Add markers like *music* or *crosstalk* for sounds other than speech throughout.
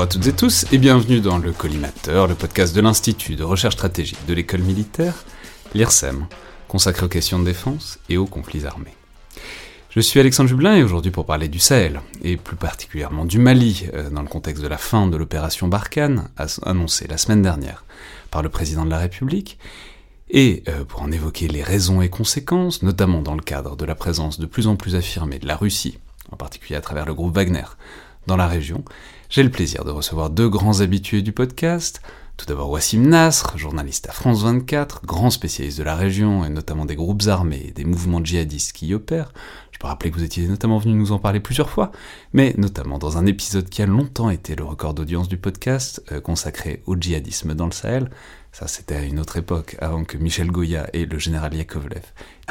Bonjour à toutes et tous et bienvenue dans le Collimateur, le podcast de l'Institut de recherche stratégique de l'école militaire, l'IRSEM, consacré aux questions de défense et aux conflits armés. Je suis Alexandre Jublin et aujourd'hui pour parler du Sahel, et plus particulièrement du Mali, euh, dans le contexte de la fin de l'opération Barkhane, annoncée la semaine dernière par le président de la République, et euh, pour en évoquer les raisons et conséquences, notamment dans le cadre de la présence de plus en plus affirmée de la Russie, en particulier à travers le groupe Wagner, dans la région, j'ai le plaisir de recevoir deux grands habitués du podcast. Tout d'abord Wassim Nasr, journaliste à France 24, grand spécialiste de la région et notamment des groupes armés et des mouvements djihadistes qui y opèrent. Je peux rappeler que vous étiez notamment venu nous en parler plusieurs fois, mais notamment dans un épisode qui a longtemps été le record d'audience du podcast, euh, consacré au djihadisme dans le Sahel, ça, c'était à une autre époque, avant que Michel Goya et le général Yakovlev,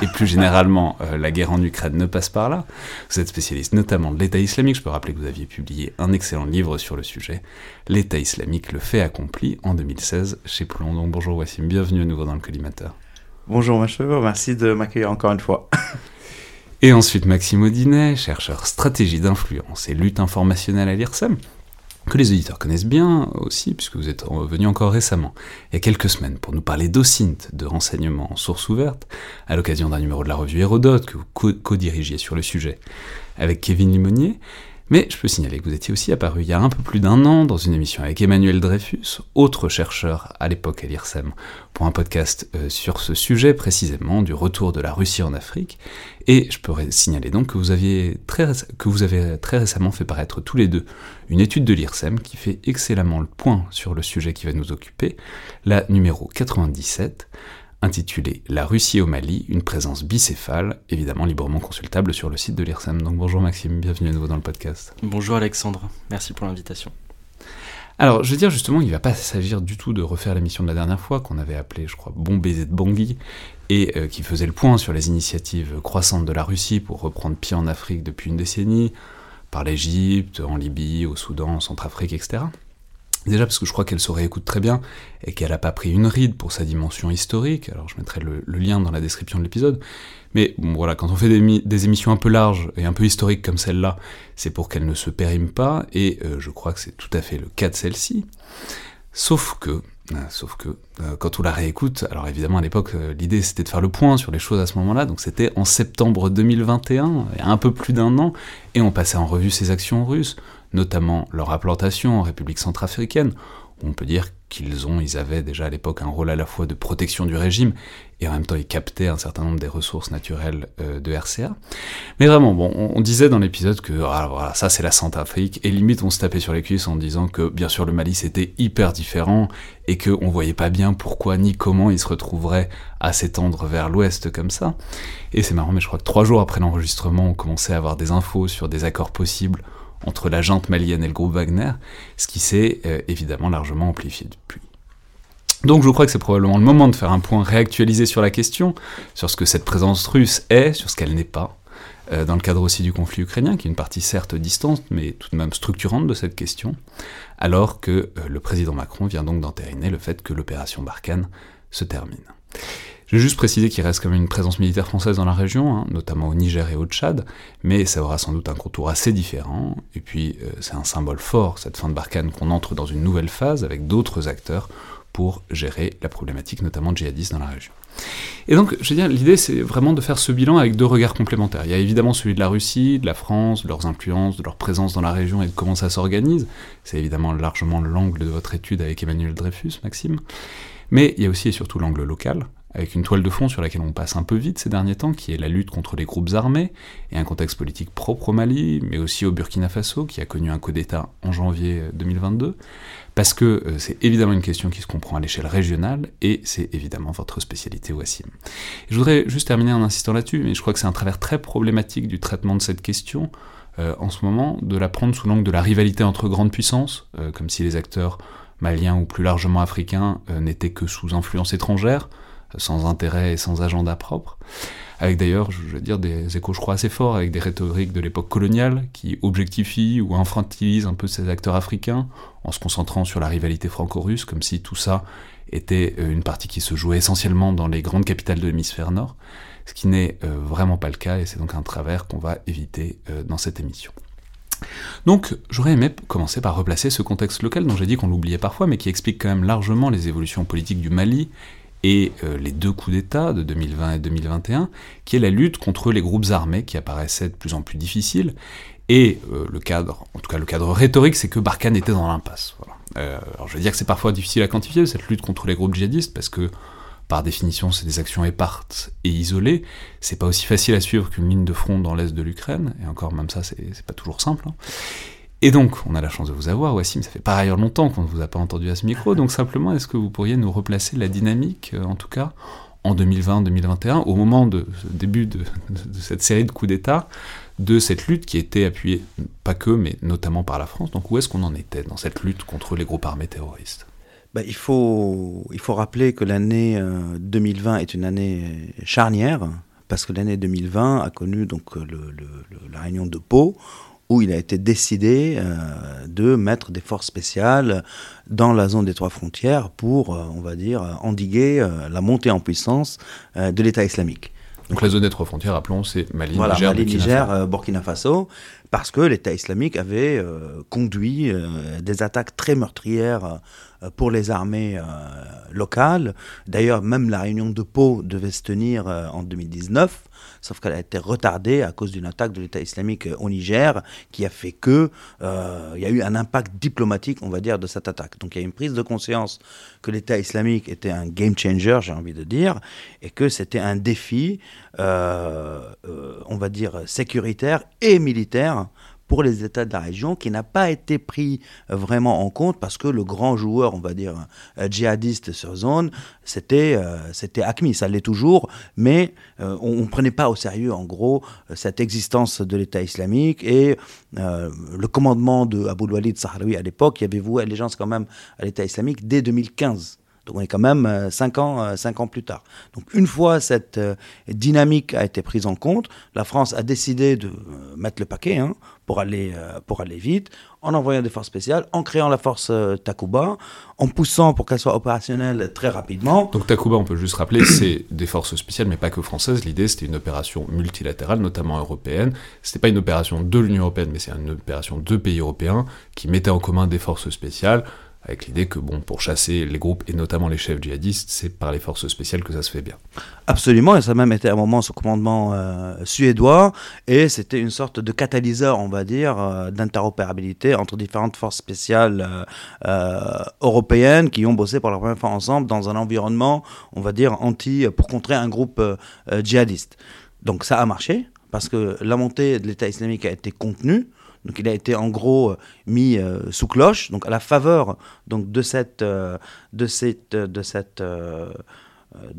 et plus *laughs* généralement euh, la guerre en Ukraine ne passe par là. Vous êtes spécialiste notamment de l'État islamique. Je peux rappeler que vous aviez publié un excellent livre sur le sujet, L'État islamique, le fait accompli, en 2016 chez Plomb. Donc bonjour Wassim, bienvenue à nouveau dans le collimateur. Bonjour Macheveur, merci de m'accueillir encore une fois. *laughs* et ensuite Maxime Audinet, chercheur stratégie d'influence et lutte informationnelle à l'IRSEM que les auditeurs connaissent bien aussi, puisque vous êtes venu encore récemment, il y a quelques semaines, pour nous parler d'OSINT, de renseignements en source ouverte, à l'occasion d'un numéro de la revue Hérodote que vous co-dirigiez sur le sujet. Avec Kevin Limonier, mais je peux signaler que vous étiez aussi apparu il y a un peu plus d'un an dans une émission avec Emmanuel Dreyfus, autre chercheur à l'époque à l'IRSEM, pour un podcast euh, sur ce sujet précisément du retour de la Russie en Afrique. Et je pourrais signaler donc que vous, aviez très, que vous avez très récemment fait paraître tous les deux une étude de l'IRSEM qui fait excellemment le point sur le sujet qui va nous occuper, la numéro 97, intitulé La Russie au Mali, une présence bicéphale, évidemment librement consultable sur le site de l'IRSEM. Donc bonjour Maxime, bienvenue à nouveau dans le podcast. Bonjour Alexandre, merci pour l'invitation. Alors, je veux dire justement, il ne va pas s'agir du tout de refaire l'émission de la dernière fois, qu'on avait appelée, je crois, Bon baiser de Bangui, et euh, qui faisait le point sur les initiatives croissantes de la Russie pour reprendre pied en Afrique depuis une décennie, par l'Égypte, en Libye, au Soudan, en Centrafrique, etc. Déjà parce que je crois qu'elle se réécoute très bien et qu'elle n'a pas pris une ride pour sa dimension historique, alors je mettrai le, lien dans la description de l'épisode, mais voilà, quand on fait des, émissions un peu larges et un peu historiques comme celle-là, c'est pour qu'elle ne se périme pas, et euh, je crois que c'est tout à fait le cas de celle-ci. Sauf que, euh, sauf que, euh, quand on la réécoute, alors évidemment à l'époque, l'idée c'était de faire le point sur les choses à ce moment-là, donc c'était en septembre 2021, il y a un peu plus d'un an, et on passait en revue ces actions russes, notamment leur implantation en République centrafricaine, on peut dire qu'ils ont, ils avaient déjà à l'époque un rôle à la fois de protection du régime et en même temps ils captaient un certain nombre des ressources naturelles euh, de RCA. Mais vraiment, on, disait dans l'épisode que ah, voilà, ça c'est la Centrafrique et limite on se tapait sur les cuisses en disant que bien sûr le Mali c'était hyper différent et que on voyait pas bien pourquoi ni comment il se retrouverait à s'étendre vers l'ouest comme ça. Et c'est marrant, mais je crois que trois jours après l'enregistrement, on commençait à avoir des infos sur des accords possibles entre la junte malienne et le groupe Wagner, ce qui s'est euh, évidemment largement amplifié depuis. Donc je crois que c'est probablement le moment de faire un point réactualisé sur la question, sur ce que cette présence russe est, sur ce qu'elle n'est pas, euh, dans le cadre aussi du conflit ukrainien, qui est une partie certes distante, mais tout de même structurante de cette question, alors que euh, le président Macron vient donc d'entériner le fait que l'opération Barkhane se termine. Je vais juste préciser qu'il reste quand même une présence militaire française dans la région, hein, notamment au Niger et au Tchad, mais ça aura sans doute un contour assez différent, et puis euh, c'est un symbole fort, cette fin de Barkhane, qu'on entre dans une nouvelle phase avec d'autres acteurs pour gérer la problématique notamment djihadiste dans la région. Et donc, je veux dire, l'idée, c'est vraiment de faire ce bilan avec deux regards complémentaires. Il y a évidemment celui de la Russie, de la France, de leurs influences, de leur présence dans la région et de comment ça s'organise. C'est évidemment largement l'angle de votre étude avec Emmanuel Dreyfus, Maxime. Mais il y a aussi et surtout l'angle local, avec une toile de fond sur laquelle on passe un peu vite ces derniers temps, qui est la lutte contre les groupes armés, et un contexte politique propre au Mali, mais aussi au Burkina Faso, qui a connu un coup d'État en janvier 2022, parce que euh, c'est évidemment une question qui se comprend à l'échelle régionale, et c'est évidemment votre spécialité, Wassim. je voudrais juste terminer en insistant là-dessus, mais je crois que c'est un travers très problématique du traitement de cette question, euh, en ce moment, de la prendre sous l'angle de la rivalité entre grandes puissances, euh, comme si les acteurs maliens ou plus largement africains n'étaient que sous influence étrangère, sans intérêt et sans agenda propre, avec d'ailleurs, je veux dire, des échos, je crois, assez forts, avec des rhétoriques de l'époque coloniale qui objectifient ou infantilisent un peu ces acteurs africains en se concentrant sur la rivalité franco-russe, comme si tout ça était euh, une partie qui se jouait essentiellement dans les grandes capitales de l'hémisphère nord, ce qui n'est euh, vraiment pas le cas, et c'est donc un travers qu'on va éviter euh, dans cette émission. Donc j'aurais aimé commencer par replacer ce contexte local dont j'ai dit qu'on l'oubliait parfois, mais qui explique quand même largement les évolutions politiques du Mali et euh, les deux coups d'État de 2020 et 2021, qui est la lutte contre les groupes armés qui apparaissaient de plus en plus difficiles. Et euh, le cadre, en tout cas le cadre rhétorique, c'est que Barkhane était dans l'impasse. Euh, alors je veux dire que c'est parfois difficile à quantifier cette lutte contre les groupes djihadistes, parce que par définition c'est des actions éparses et isolées. C'est pas aussi facile à suivre qu'une ligne de front dans l'est de l'Ukraine, et encore même ça c'est pas toujours simple. Hein. Et donc, on a la chance de vous avoir, Wassim, ça fait par ailleurs longtemps qu'on ne vous a pas entendu à ce micro, donc simplement, est-ce que vous pourriez nous replacer la dynamique, euh, en tout cas, en 2020-2021, au moment de début de, cette série de coups d'État, de cette lutte qui était appuyée, pas que, mais notamment par la France? Donc où est-ce qu'on en était dans cette lutte contre les groupes armés terroristes? Ben, il, faut, il faut rappeler que l'année 2020 euh, est une année charnière, parce que l'année 2020 a connu donc la réunion de Pau, où il a été décidé euh, de mettre des forces spéciales dans la zone des trois frontières pour, euh, on va dire, endiguer euh, la montée en puissance de l'État islamique. Donc la zone des trois frontières, rappelons, c'est Mali, voilà, Niger, Mali, Niger Burkina Faso, parce que l'État islamique avait conduit des attaques très meurtrières pour les armées locales. D'ailleurs, même la réunion de Pau devait se tenir en 2019 sauf qu'elle a été retardée à cause d'une attaque de l'État islamique au Niger qui a fait que euh, il y a eu un impact diplomatique, on va dire, de cette attaque. Donc il y a une prise de conscience que l'État islamique était un game changer, j'ai envie de dire, et que c'était un défi, euh, euh, on va dire, sécuritaire et militaire pour les États de la région qui n'a pas été pris euh, vraiment en compte parce que le grand joueur, on va dire, euh, djihadiste sur zone, c'était euh, c'était ACMI, ça l'est toujours, mais on ne prenait pas au sérieux, en gros, cette existence de l'État islamique et le commandement de Abu Walid Sahraoui à l'époque, il y avait voué allégeance quand même à l'État islamique dès 2015. Donc on est quand même 5 ans, cinq ans plus tard. Donc une fois cette dynamique a été prise en compte, la France a décidé de mettre le paquet hein, pour aller, euh, pour aller vite, en envoyant des forces spéciales, en créant la force euh, Takuba, en poussant pour qu'elle soit opérationnelle très rapidement. Donc Takuba, on peut juste rappeler, *coughs* c'est des forces spéciales, mais pas que françaises. L'idée, c'était une opération multilatérale, notamment européenne. C'était pas une opération de l'Union européenne, mais c'est une opération de pays européens qui mettaient en commun des forces spéciales avec l'idée que bon, pour chasser les groupes et notamment les chefs djihadistes, c'est par les forces spéciales que ça se fait bien. Absolument, et ça a même été un moment sous commandement euh, suédois, et c'était une sorte de catalyseur, on va dire, euh, d'interopérabilité entre différentes forces spéciales euh, européennes qui ont bossé pour la première fois ensemble dans un environnement, on va dire, anti, pour contrer un groupe djihadiste. Donc ça a marché, parce que la montée de l'État islamique a été contenue, donc il a été en gros euh, mis euh, sous cloche, donc à la faveur de cette euh,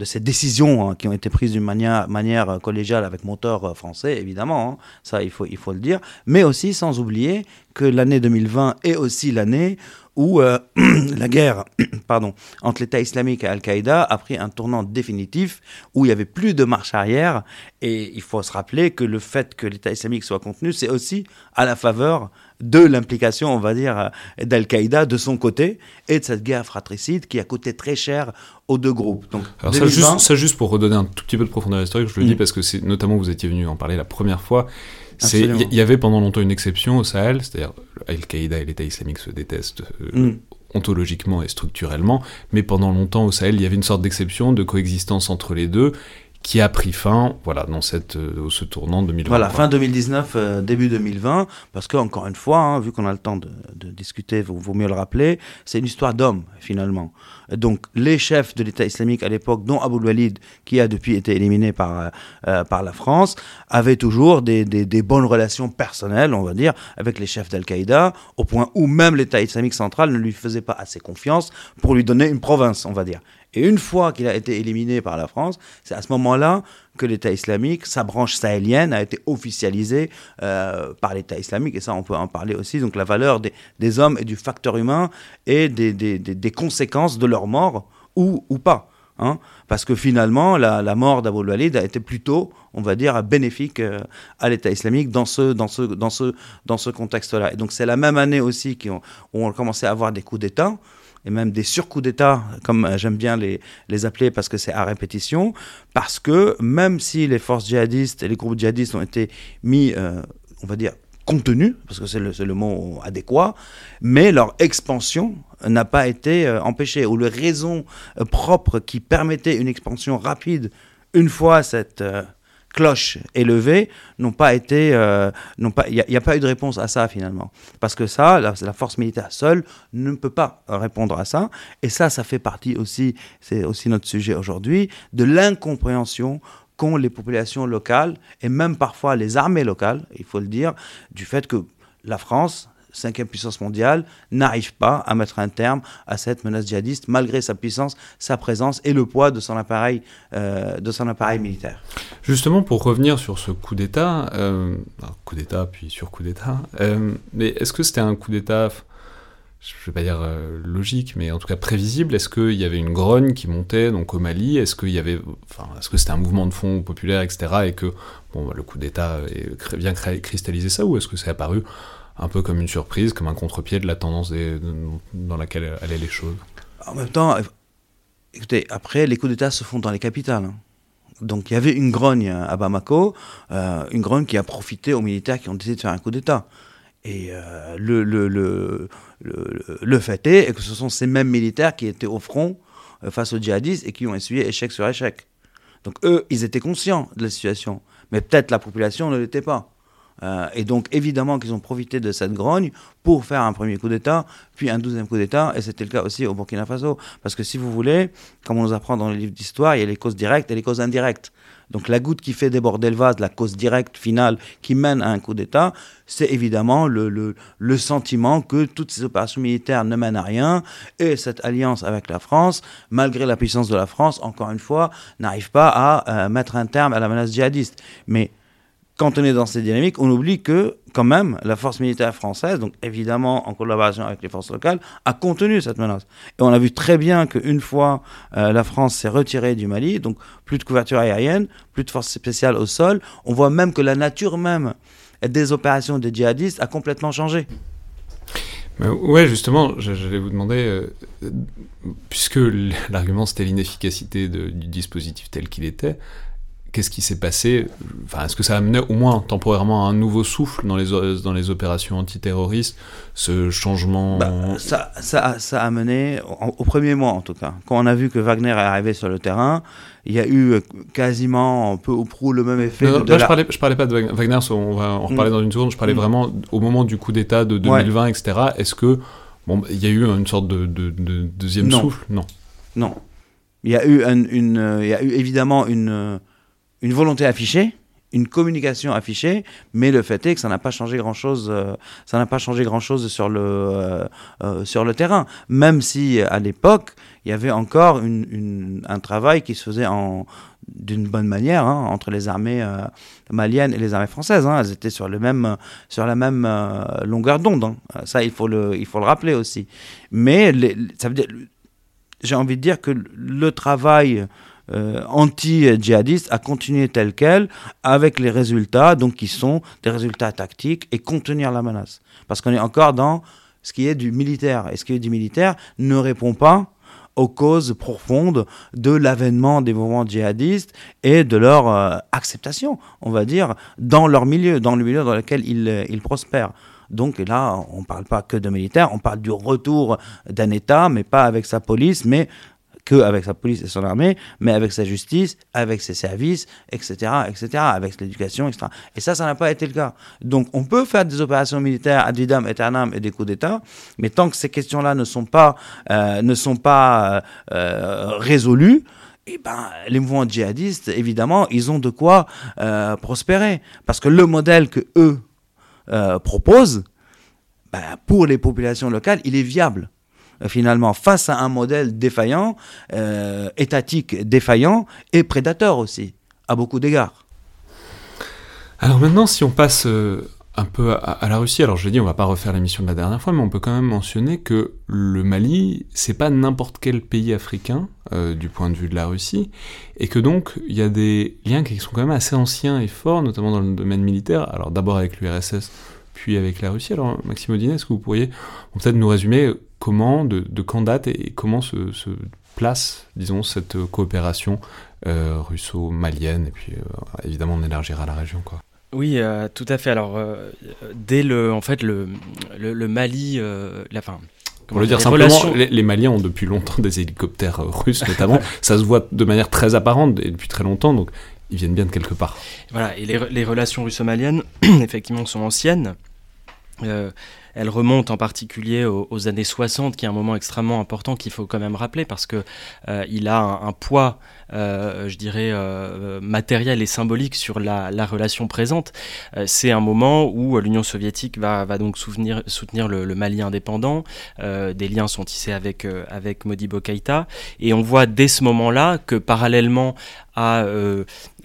ces décisions hein, qui ont été prises d'une manière, collégiale avec moteur français, évidemment, hein, ça il faut le dire, mais aussi sans oublier que l'année 2020 est aussi l'année où euh, *clears throat* la guerre *clears throat* pardon, entre l'État islamique et Al-Qaïda a pris un tournant définitif, où il n'y avait plus de marche arrière. Et il faut se rappeler que le fait que l'État islamique soit contenu, c'est aussi à la faveur de l'implication, on va dire, d'Al-Qaïda de son côté, et de cette guerre fratricide qui a coûté très cher aux deux groupes. Donc, Alors ça, juste, pour redonner un tout petit peu de profondeur historique, je le dis mm. parce que c'est notamment vous étiez venu en parler la première fois, il y, avait pendant longtemps une exception au Sahel, c'est-à-dire Al-Qaïda et l'État islamique se détestent euh, mm. ontologiquement et structurellement, mais pendant longtemps au Sahel, il y avait une sorte d'exception, de coexistence entre les deux, qui a pris fin voilà, dans cette, euh, ce tournant 2020. Voilà, fin 2019, euh, début 2020, parce que encore une fois, hein, vu qu'on a le temps de, de discuter, vaut, vaut mieux le rappeler, c'est une histoire d'hommes finalement. Donc les chefs de l'État islamique à l'époque, dont Abou Walid, qui a depuis été éliminé par, euh, par la France, avaient toujours des, des, des, bonnes relations personnelles, on va dire, avec les chefs d'Al-Qaïda, au point où même l'État islamique central ne lui faisait pas assez confiance pour lui donner une province, on va dire. Et une fois qu'il a été éliminé par la France, c'est à ce moment-là que l'État islamique, sa branche sahélienne, a été officialisée euh, par l'État islamique. Et ça, on peut en parler aussi. Donc la valeur des, hommes et du facteur humain et des, conséquences de leur mort ou, pas. Hein Parce que finalement, la, mort d'Abou Walid a été plutôt, on va dire, bénéfique euh, à l'État islamique dans ce, contexte-là. Et donc c'est la même année aussi qu'on, où on commençait à avoir des coups d'État et même des surcoups d'État, comme j'aime bien les, les appeler parce que c'est à répétition, parce que même si les forces djihadistes et les groupes djihadistes ont été mis, euh, on va dire, contenus, parce que c'est le, le, mot adéquat, mais leur expansion n'a pas été euh, empêchée, ou les raisons euh, propres qui permettaient une expansion rapide une fois cette cloche élevée n'ont pas été, euh, n'ont pas, il n'y a, pas eu de réponse à ça finalement, parce que ça, la, force militaire seule ne peut pas répondre à ça, et ça, ça fait partie aussi, c'est aussi notre sujet aujourd'hui, de l'incompréhension qu'ont les populations locales et même parfois les armées locales, il faut le dire, du fait que la France cinquième puissance mondiale, n'arrive pas à mettre un terme à cette menace djihadiste, malgré sa puissance, sa présence et le poids de son appareil, euh, militaire. Justement, pour revenir sur ce coup d'État, euh, coup d'État puis sur coup d'État, euh, mais est-ce que c'était un coup d'État je ne vais pas dire logique, mais en tout cas prévisible? Est-ce qu'il y avait une grogne qui montait donc au Mali? Est-ce enfin, est-ce que c'était un mouvement de fond populaire, etc. Et que bon, bah, le coup d'État vient cristalliser ça, ou est-ce que c'est apparu un peu comme une surprise, comme un contre-pied de la tendance dans laquelle allaient les choses En même temps, écoutez, après, les coups d'État se font dans les capitales. Hein. Donc il y avait une grogne à Bamako, euh, une grogne qui a profité aux militaires qui ont décidé de faire un coup d'État. Et euh, le, fait est que ce sont ces mêmes militaires qui étaient au front euh, face aux djihadistes et qui ont essuyé échec sur échec. Donc eux, ils étaient conscients de la situation, mais peut-être la population ne l'était pas. Euh, et donc, évidemment qu'ils ont profité de cette grogne pour faire un premier coup d'État, puis un douzième coup d'État, et c'était le cas aussi au Burkina Faso. Parce que si vous voulez, comme on nous apprend dans les livres d'histoire, il y a les causes directes et les causes indirectes. Donc la goutte qui fait déborder le vase, la cause directe finale qui mène à un coup d'État, c'est évidemment le, le, sentiment que toutes ces opérations militaires ne mènent à rien et cette alliance avec la France, malgré la puissance de la France, encore une fois, n'arrive pas à euh, mettre un terme à la menace djihadiste. Mais quand on est dans ces dynamiques, on oublie que, quand même, la force militaire française, donc évidemment en collaboration avec les forces locales, a contenu cette menace. Et on a vu très bien qu'une fois euh, la France s'est retirée du Mali, donc plus de couverture aérienne, plus de forces spéciales au sol, on voit même que la nature même des opérations des djihadistes a complètement changé. Ouais, justement, j'allais vous demander, euh, puisque *laughs* l'argument c'était l'inefficacité du dispositif tel qu'il était, qu'est-ce qui s'est passé enfin, Est-ce que ça a amené au moins temporairement un nouveau souffle dans les, dans les opérations antiterroristes Ce changement bah, ça, ça, ça, a mené, au premier mois en tout cas, quand on a vu que Wagner est arrivé sur le terrain, il y a eu quasiment un peu au prou le même effet. Non, non, là, la... je, parlais, je parlais pas de Wagner, Wagner on va en reparler mmh. dans une seconde, je parlais mmh. vraiment au moment du coup d'État de 2020, ouais. etc. Est-ce que bon, il y a eu une sorte de, de, de deuxième non. souffle? Non. Non. Il y a eu, un, une, il y a eu évidemment une une volonté affichée, une communication affichée, mais le fait est que ça n'a pas changé grand chose. Euh, ça n'a pas changé grand chose sur le euh, euh, sur le terrain. Même si à l'époque il y avait encore un travail qui se faisait en d'une bonne manière hein, entre les armées maliennes et les armées françaises. Hein. Elles étaient sur le même sur la même longueur d'onde. Hein. Ça il faut le il faut le rappeler aussi. Mais ça veut dire j'ai envie de dire que le travail euh, anti-djihadiste a continué tel quel avec les résultats, donc qui sont des résultats tactiques et contenir la menace. Parce qu'on est encore dans ce qui est du militaire. Et ce qui est du militaire ne répond pas aux causes profondes de l'avènement des mouvements djihadistes et de leur euh, acceptation, on va dire, dans leur milieu, dans le milieu dans lequel ils, ils prospèrent. Donc là, on ne parle pas que de militaires, on parle du retour d'un État, mais pas avec sa police, mais que avec sa police et son armée, mais avec sa justice, avec ses services, etc., etc., avec l'éducation, etc. Et ça, ça n'a pas été le cas. Donc, on peut faire des opérations militaires ad vitam aeternam et des coups d'État, mais tant que ces questions-là ne sont pas, euh, ne sont pas euh, euh, résolues, eh ben, les mouvements djihadistes, évidemment, ils ont de quoi prospérer. Parce que le modèle que eux proposent, ben, pour les populations locales, il est viable. Euh, finalement face à un modèle défaillant, euh, étatique défaillant et prédateur aussi, à beaucoup d'égards. Alors maintenant, si on passe euh, un peu à, la Russie, alors je dis, on va pas refaire l'émission de la dernière fois, mais on peut quand même mentionner que le Mali, c'est pas n'importe quel pays africain du point de vue de la Russie, et que donc il y a des liens qui sont quand même assez anciens et forts, notamment dans le domaine militaire. Alors d'abord avec l'URSS, puis avec la Russie. Alors Maxime Audinet, est-ce que vous pourriez peut-être nous résumer comment, de, de quand date et comment se, place, disons, cette coopération euh, russo-malienne, et puis euh, évidemment on élargira la région, quoi. Oui, euh, tout à fait. Alors, dès le, en fait, le, le, Mali, la fin. Pour le dire simplement, les, Maliens ont depuis longtemps *laughs* des hélicoptères russes, notamment. *laughs* Ça se voit de manière très apparente et depuis très longtemps, donc ils viennent bien de quelque part. Voilà, et les, les relations russo-maliennes, *clears throat* effectivement, sont anciennes. Euh, elle remonte en particulier aux, années 60, qui est un moment extrêmement important qu'il faut quand même rappeler parce que euh, il a un, poids, euh, je dirais, euh, matériel et symbolique sur la, relation présente. c'est un moment où l'Union soviétique va, donc soutenir, le, Mali indépendant. des liens sont tissés avec, avec Modibo Keïta. Et on voit dès ce moment-là que parallèlement à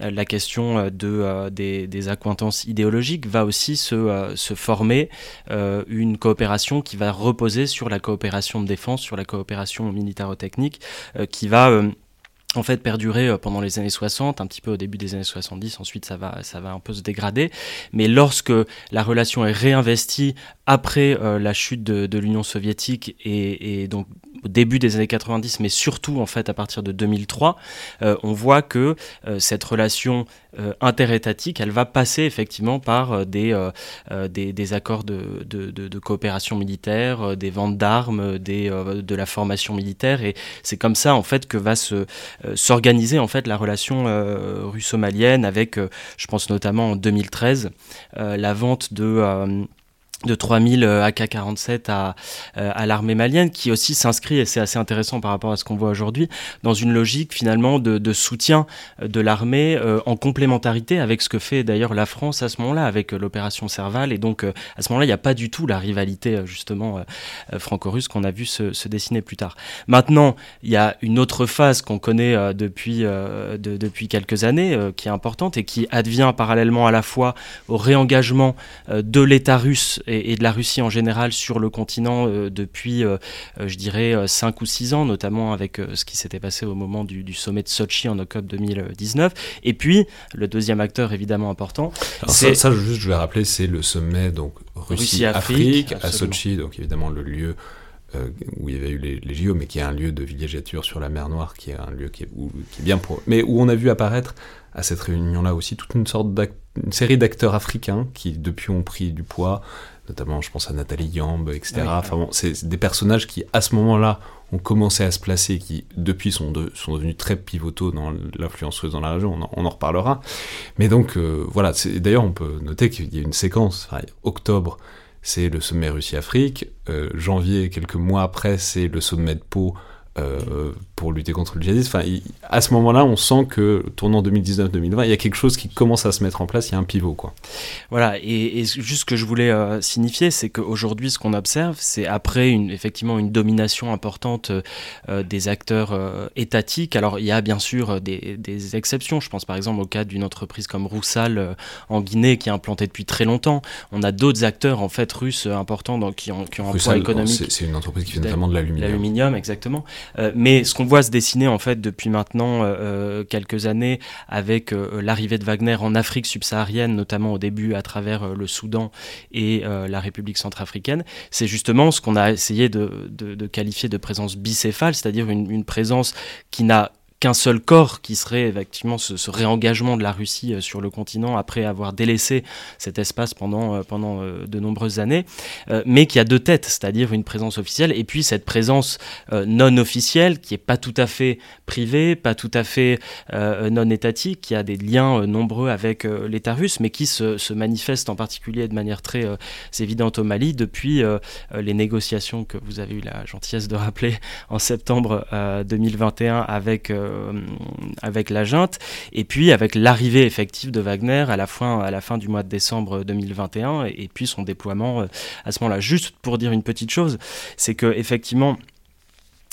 la question de, des, des, accointances idéologiques va aussi se, se former une coopération qui va reposer sur la coopération de défense, sur la coopération militaro-technique, euh, qui va euh, en fait perdurer euh, pendant les années 60, un petit peu au début des années 70, ensuite ça va, ça va un peu se dégrader. Mais lorsque la relation est réinvestie après la chute de, l'Union soviétique et, donc au début des années 90, mais surtout en fait à partir de 2003, euh, on voit que euh, cette relation euh, interétatique, elle va passer effectivement par des, des, accords de, coopération militaire, des ventes d'armes, de la formation militaire, et c'est comme ça en fait que va se s'organiser en fait la relation russo-malienne avec, je pense notamment en 2013, la vente de de 3000 AK-47 à, euh, à l'armée malienne, qui aussi s'inscrit, et c'est assez intéressant par rapport à ce qu'on voit aujourd'hui, dans une logique finalement de, soutien euh, de l'armée euh, en complémentarité avec ce que fait d'ailleurs la France à ce moment-là, avec l'opération Serval. Et donc à ce moment-là, il n'y a pas du tout la rivalité justement franco-russe qu'on a vu se, dessiner plus tard. Maintenant, il y a une autre phase qu'on connaît depuis, de, depuis quelques années, qui est importante et qui advient parallèlement à la fois au réengagement de l'État russe et, de la Russie en général sur le continent euh, depuis, euh, euh, je dirais, 5 ou 6 ans, notamment avec ce qui s'était passé au moment du, sommet de Sochi en octobre 2019. Et puis, le deuxième acteur évidemment important. c'est ça, juste, je vais rappeler, c'est le sommet donc Russie-Afrique à Sochi, donc évidemment le lieu où il y avait eu les, les, JO, mais qui est un lieu de villégiature sur la mer Noire, qui est un lieu qui est, qui est bien pour... Mais où on a vu apparaître à cette réunion-là aussi toute une sorte une série d'acteurs africains qui depuis ont pris du poids, notamment je pense à Nathalie Yamb, etc. enfin bon, c'est des personnages qui à ce moment-là ont commencé à se placer, qui depuis sont, sont devenus très pivotaux dans l'influence russe dans la région, on en, reparlera. Mais donc euh, voilà, d'ailleurs on peut noter qu'il y a une séquence, octobre c'est le sommet Russie-Afrique, euh, janvier, quelques mois après, c'est le sommet de Pau euh, pour lutter contre le djihadisme. Enfin, à ce moment-là, on sent que tournant 2019-2020, il y a quelque chose qui commence à se mettre en place, il y a un pivot. Quoi. Voilà, et, juste ce que je voulais euh, signifier, c'est qu'aujourd'hui, ce qu'on observe, c'est après une, effectivement une domination importante euh, des acteurs étatiques. Alors, il y a bien sûr des, des, exceptions. Je pense par exemple au cas d'une entreprise comme Roussal en Guinée, qui est implantée depuis très longtemps. On a d'autres acteurs en fait russes importants qui ont, qui ont un poids économique. C'est une entreprise qui fait notamment de l'aluminium. L'aluminium, exactement. Euh, mais ce qu'on voit se dessiner en fait depuis maintenant euh, euh, quelques années avec l'arrivée de Wagner en Afrique subsaharienne, notamment au début à travers le Soudan et la République centrafricaine, c'est justement ce qu'on a essayé de, qualifier de présence bicéphale, c'est-à-dire une présence qui n'a qu'un seul corps qui serait effectivement ce, réengagement de la Russie euh, sur le continent après avoir délaissé cet espace pendant, euh, pendant euh, de nombreuses années, mais qui a deux têtes, c'est-à-dire une présence officielle et puis cette présence non officielle qui est pas tout à fait privée, pas tout à fait non étatique, qui a des liens nombreux avec l'État russe, mais qui se, manifeste en particulier de manière très évidente au Mali depuis les négociations que vous avez eu la gentillesse de rappeler en septembre 2021 avec avec la junte, et puis avec l'arrivée effective de Wagner à la fin, du mois de décembre 2021, et, puis son déploiement euh, à ce moment-là. Juste pour dire une petite chose, c'est que effectivement,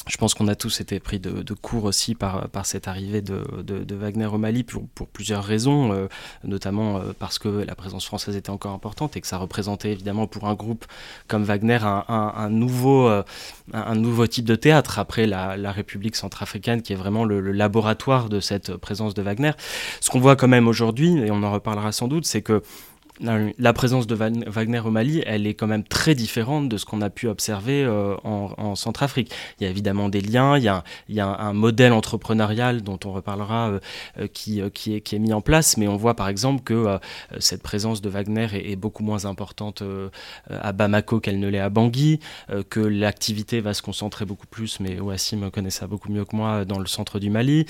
je pense qu'on a tous été pris de, court aussi par, par cette arrivée de, de, Wagner au Mali pour, pour plusieurs raisons, euh, notamment euh, parce que la présence française était encore importante et que ça représentait évidemment pour un groupe comme Wagner un, un, nouveau, euh, un, nouveau type de théâtre après la, la République centrafricaine qui est vraiment le, le, laboratoire de cette présence de Wagner. Ce qu'on voit quand même aujourd'hui, et on en reparlera sans doute, c'est que la présence de Wagner au Mali, elle est quand même très différente de ce qu'on a pu observer euh, en, Centrafrique. Il y a évidemment des liens, il y a, un, modèle entrepreneurial dont on reparlera euh, euh, qui, qui, est, qui, est, mis en place, mais on voit par exemple que cette présence de Wagner est, beaucoup moins importante à Bamako qu'elle ne l'est à Bangui, que l'activité va se concentrer beaucoup plus, mais Ouassim connaît ça beaucoup mieux que moi, dans le centre du Mali,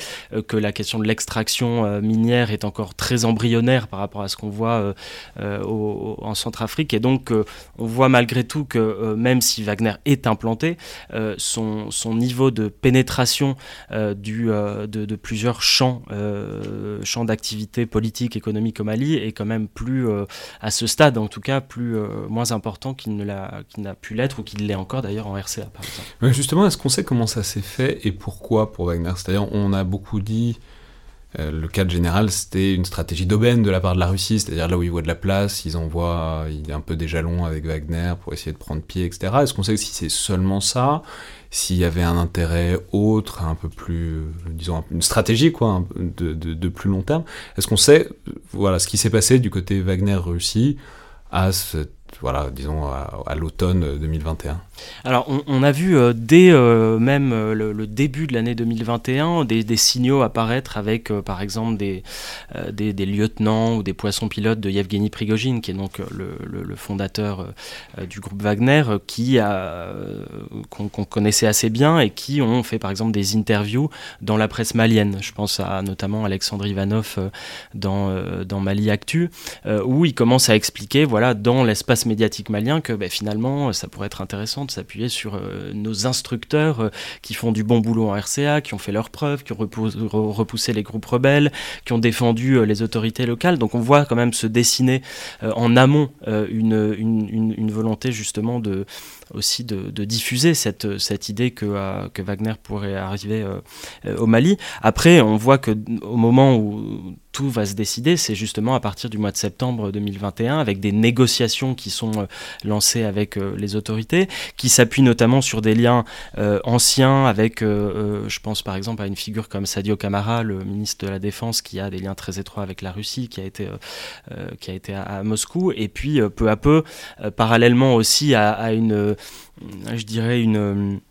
que la question de l'extraction minière est encore très embryonnaire par rapport à ce qu'on voit euh, en Centrafrique. Et donc, euh, on voit malgré tout que euh, même si Wagner est implanté, son, son, niveau de pénétration du, de, plusieurs champs, champs d'activité politique, économique au Mali est quand même plus, à ce stade en tout cas, plus, moins important qu'il n'a pu l'être ou qu'il l'est encore d'ailleurs en RCA justement, est-ce qu'on sait comment ça s'est fait et pourquoi pour Wagner? C'est-à-dire, on a beaucoup dit euh, le cadre général, c'était une stratégie d'aubaine de la part de la Russie, c'est-à-dire là où ils voient de la place, ils envoient il un peu des jalons avec Wagner pour essayer de prendre pied, etc. Est-ce qu'on sait si c'est seulement ça? S'il y avait un intérêt autre, un peu plus, disons, une stratégie quoi, de, de plus long terme? Est-ce qu'on sait voilà, ce qui s'est passé du côté Wagner-Russie à cette voilà, disons, à, l'automne 2021 Alors, on, a vu euh, dès euh, même euh, le, début de l'année 2021 des, signaux apparaître avec, par exemple, des, des, lieutenants ou des poissons pilotes de Yevgeny Prigogine, qui est donc le, fondateur du groupe Wagner, qui qu'on connaissait assez bien et qui ont fait, par exemple, des interviews dans la presse malienne. Je pense à notamment Alexandre Ivanov dans, dans Mali Actu, où il commence à expliquer, voilà, dans l'espace médiatique malien que ben, finalement ça pourrait être intéressant de s'appuyer sur euh, nos instructeurs euh, qui font du bon boulot en RCA, qui ont fait leurs preuves, qui ont repoussé les groupes rebelles, qui ont défendu euh, les autorités locales. Donc on voit quand même se dessiner en amont une, une, une, volonté justement de aussi de, diffuser cette, cette idée que, que Wagner pourrait arriver au Mali. Après, on voit que au moment où tout va se décider, c'est justement à partir du mois de septembre 2021, avec des négociations qui sont euh, lancées avec euh, les autorités, qui s'appuient notamment sur des liens euh, anciens avec, je pense par exemple à une figure comme Sadio Kamara, le ministre de la Défense, qui a des liens très étroits avec la Russie, qui a été, qui a été à, Moscou, et puis peu à peu, parallèlement aussi à, à une, je dirais, une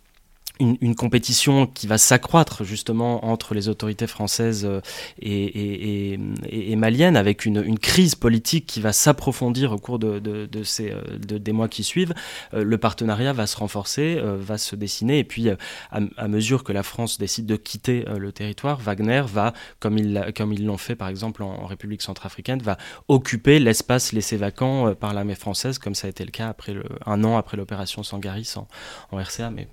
une, compétition qui va s'accroître justement entre les autorités françaises euh, et, et, maliennes, avec une, crise politique qui va s'approfondir au cours de, ces, euh, des mois qui suivent, euh, le partenariat va se renforcer, va se dessiner, et puis à, mesure que la France décide de quitter le territoire, Wagner va, comme ils comme ils l'ont fait par exemple en, République centrafricaine, va occuper l'espace laissé vacant par l'armée française, comme ça a été le cas après le, un an après l'opération Sangaris en, en RCA, mais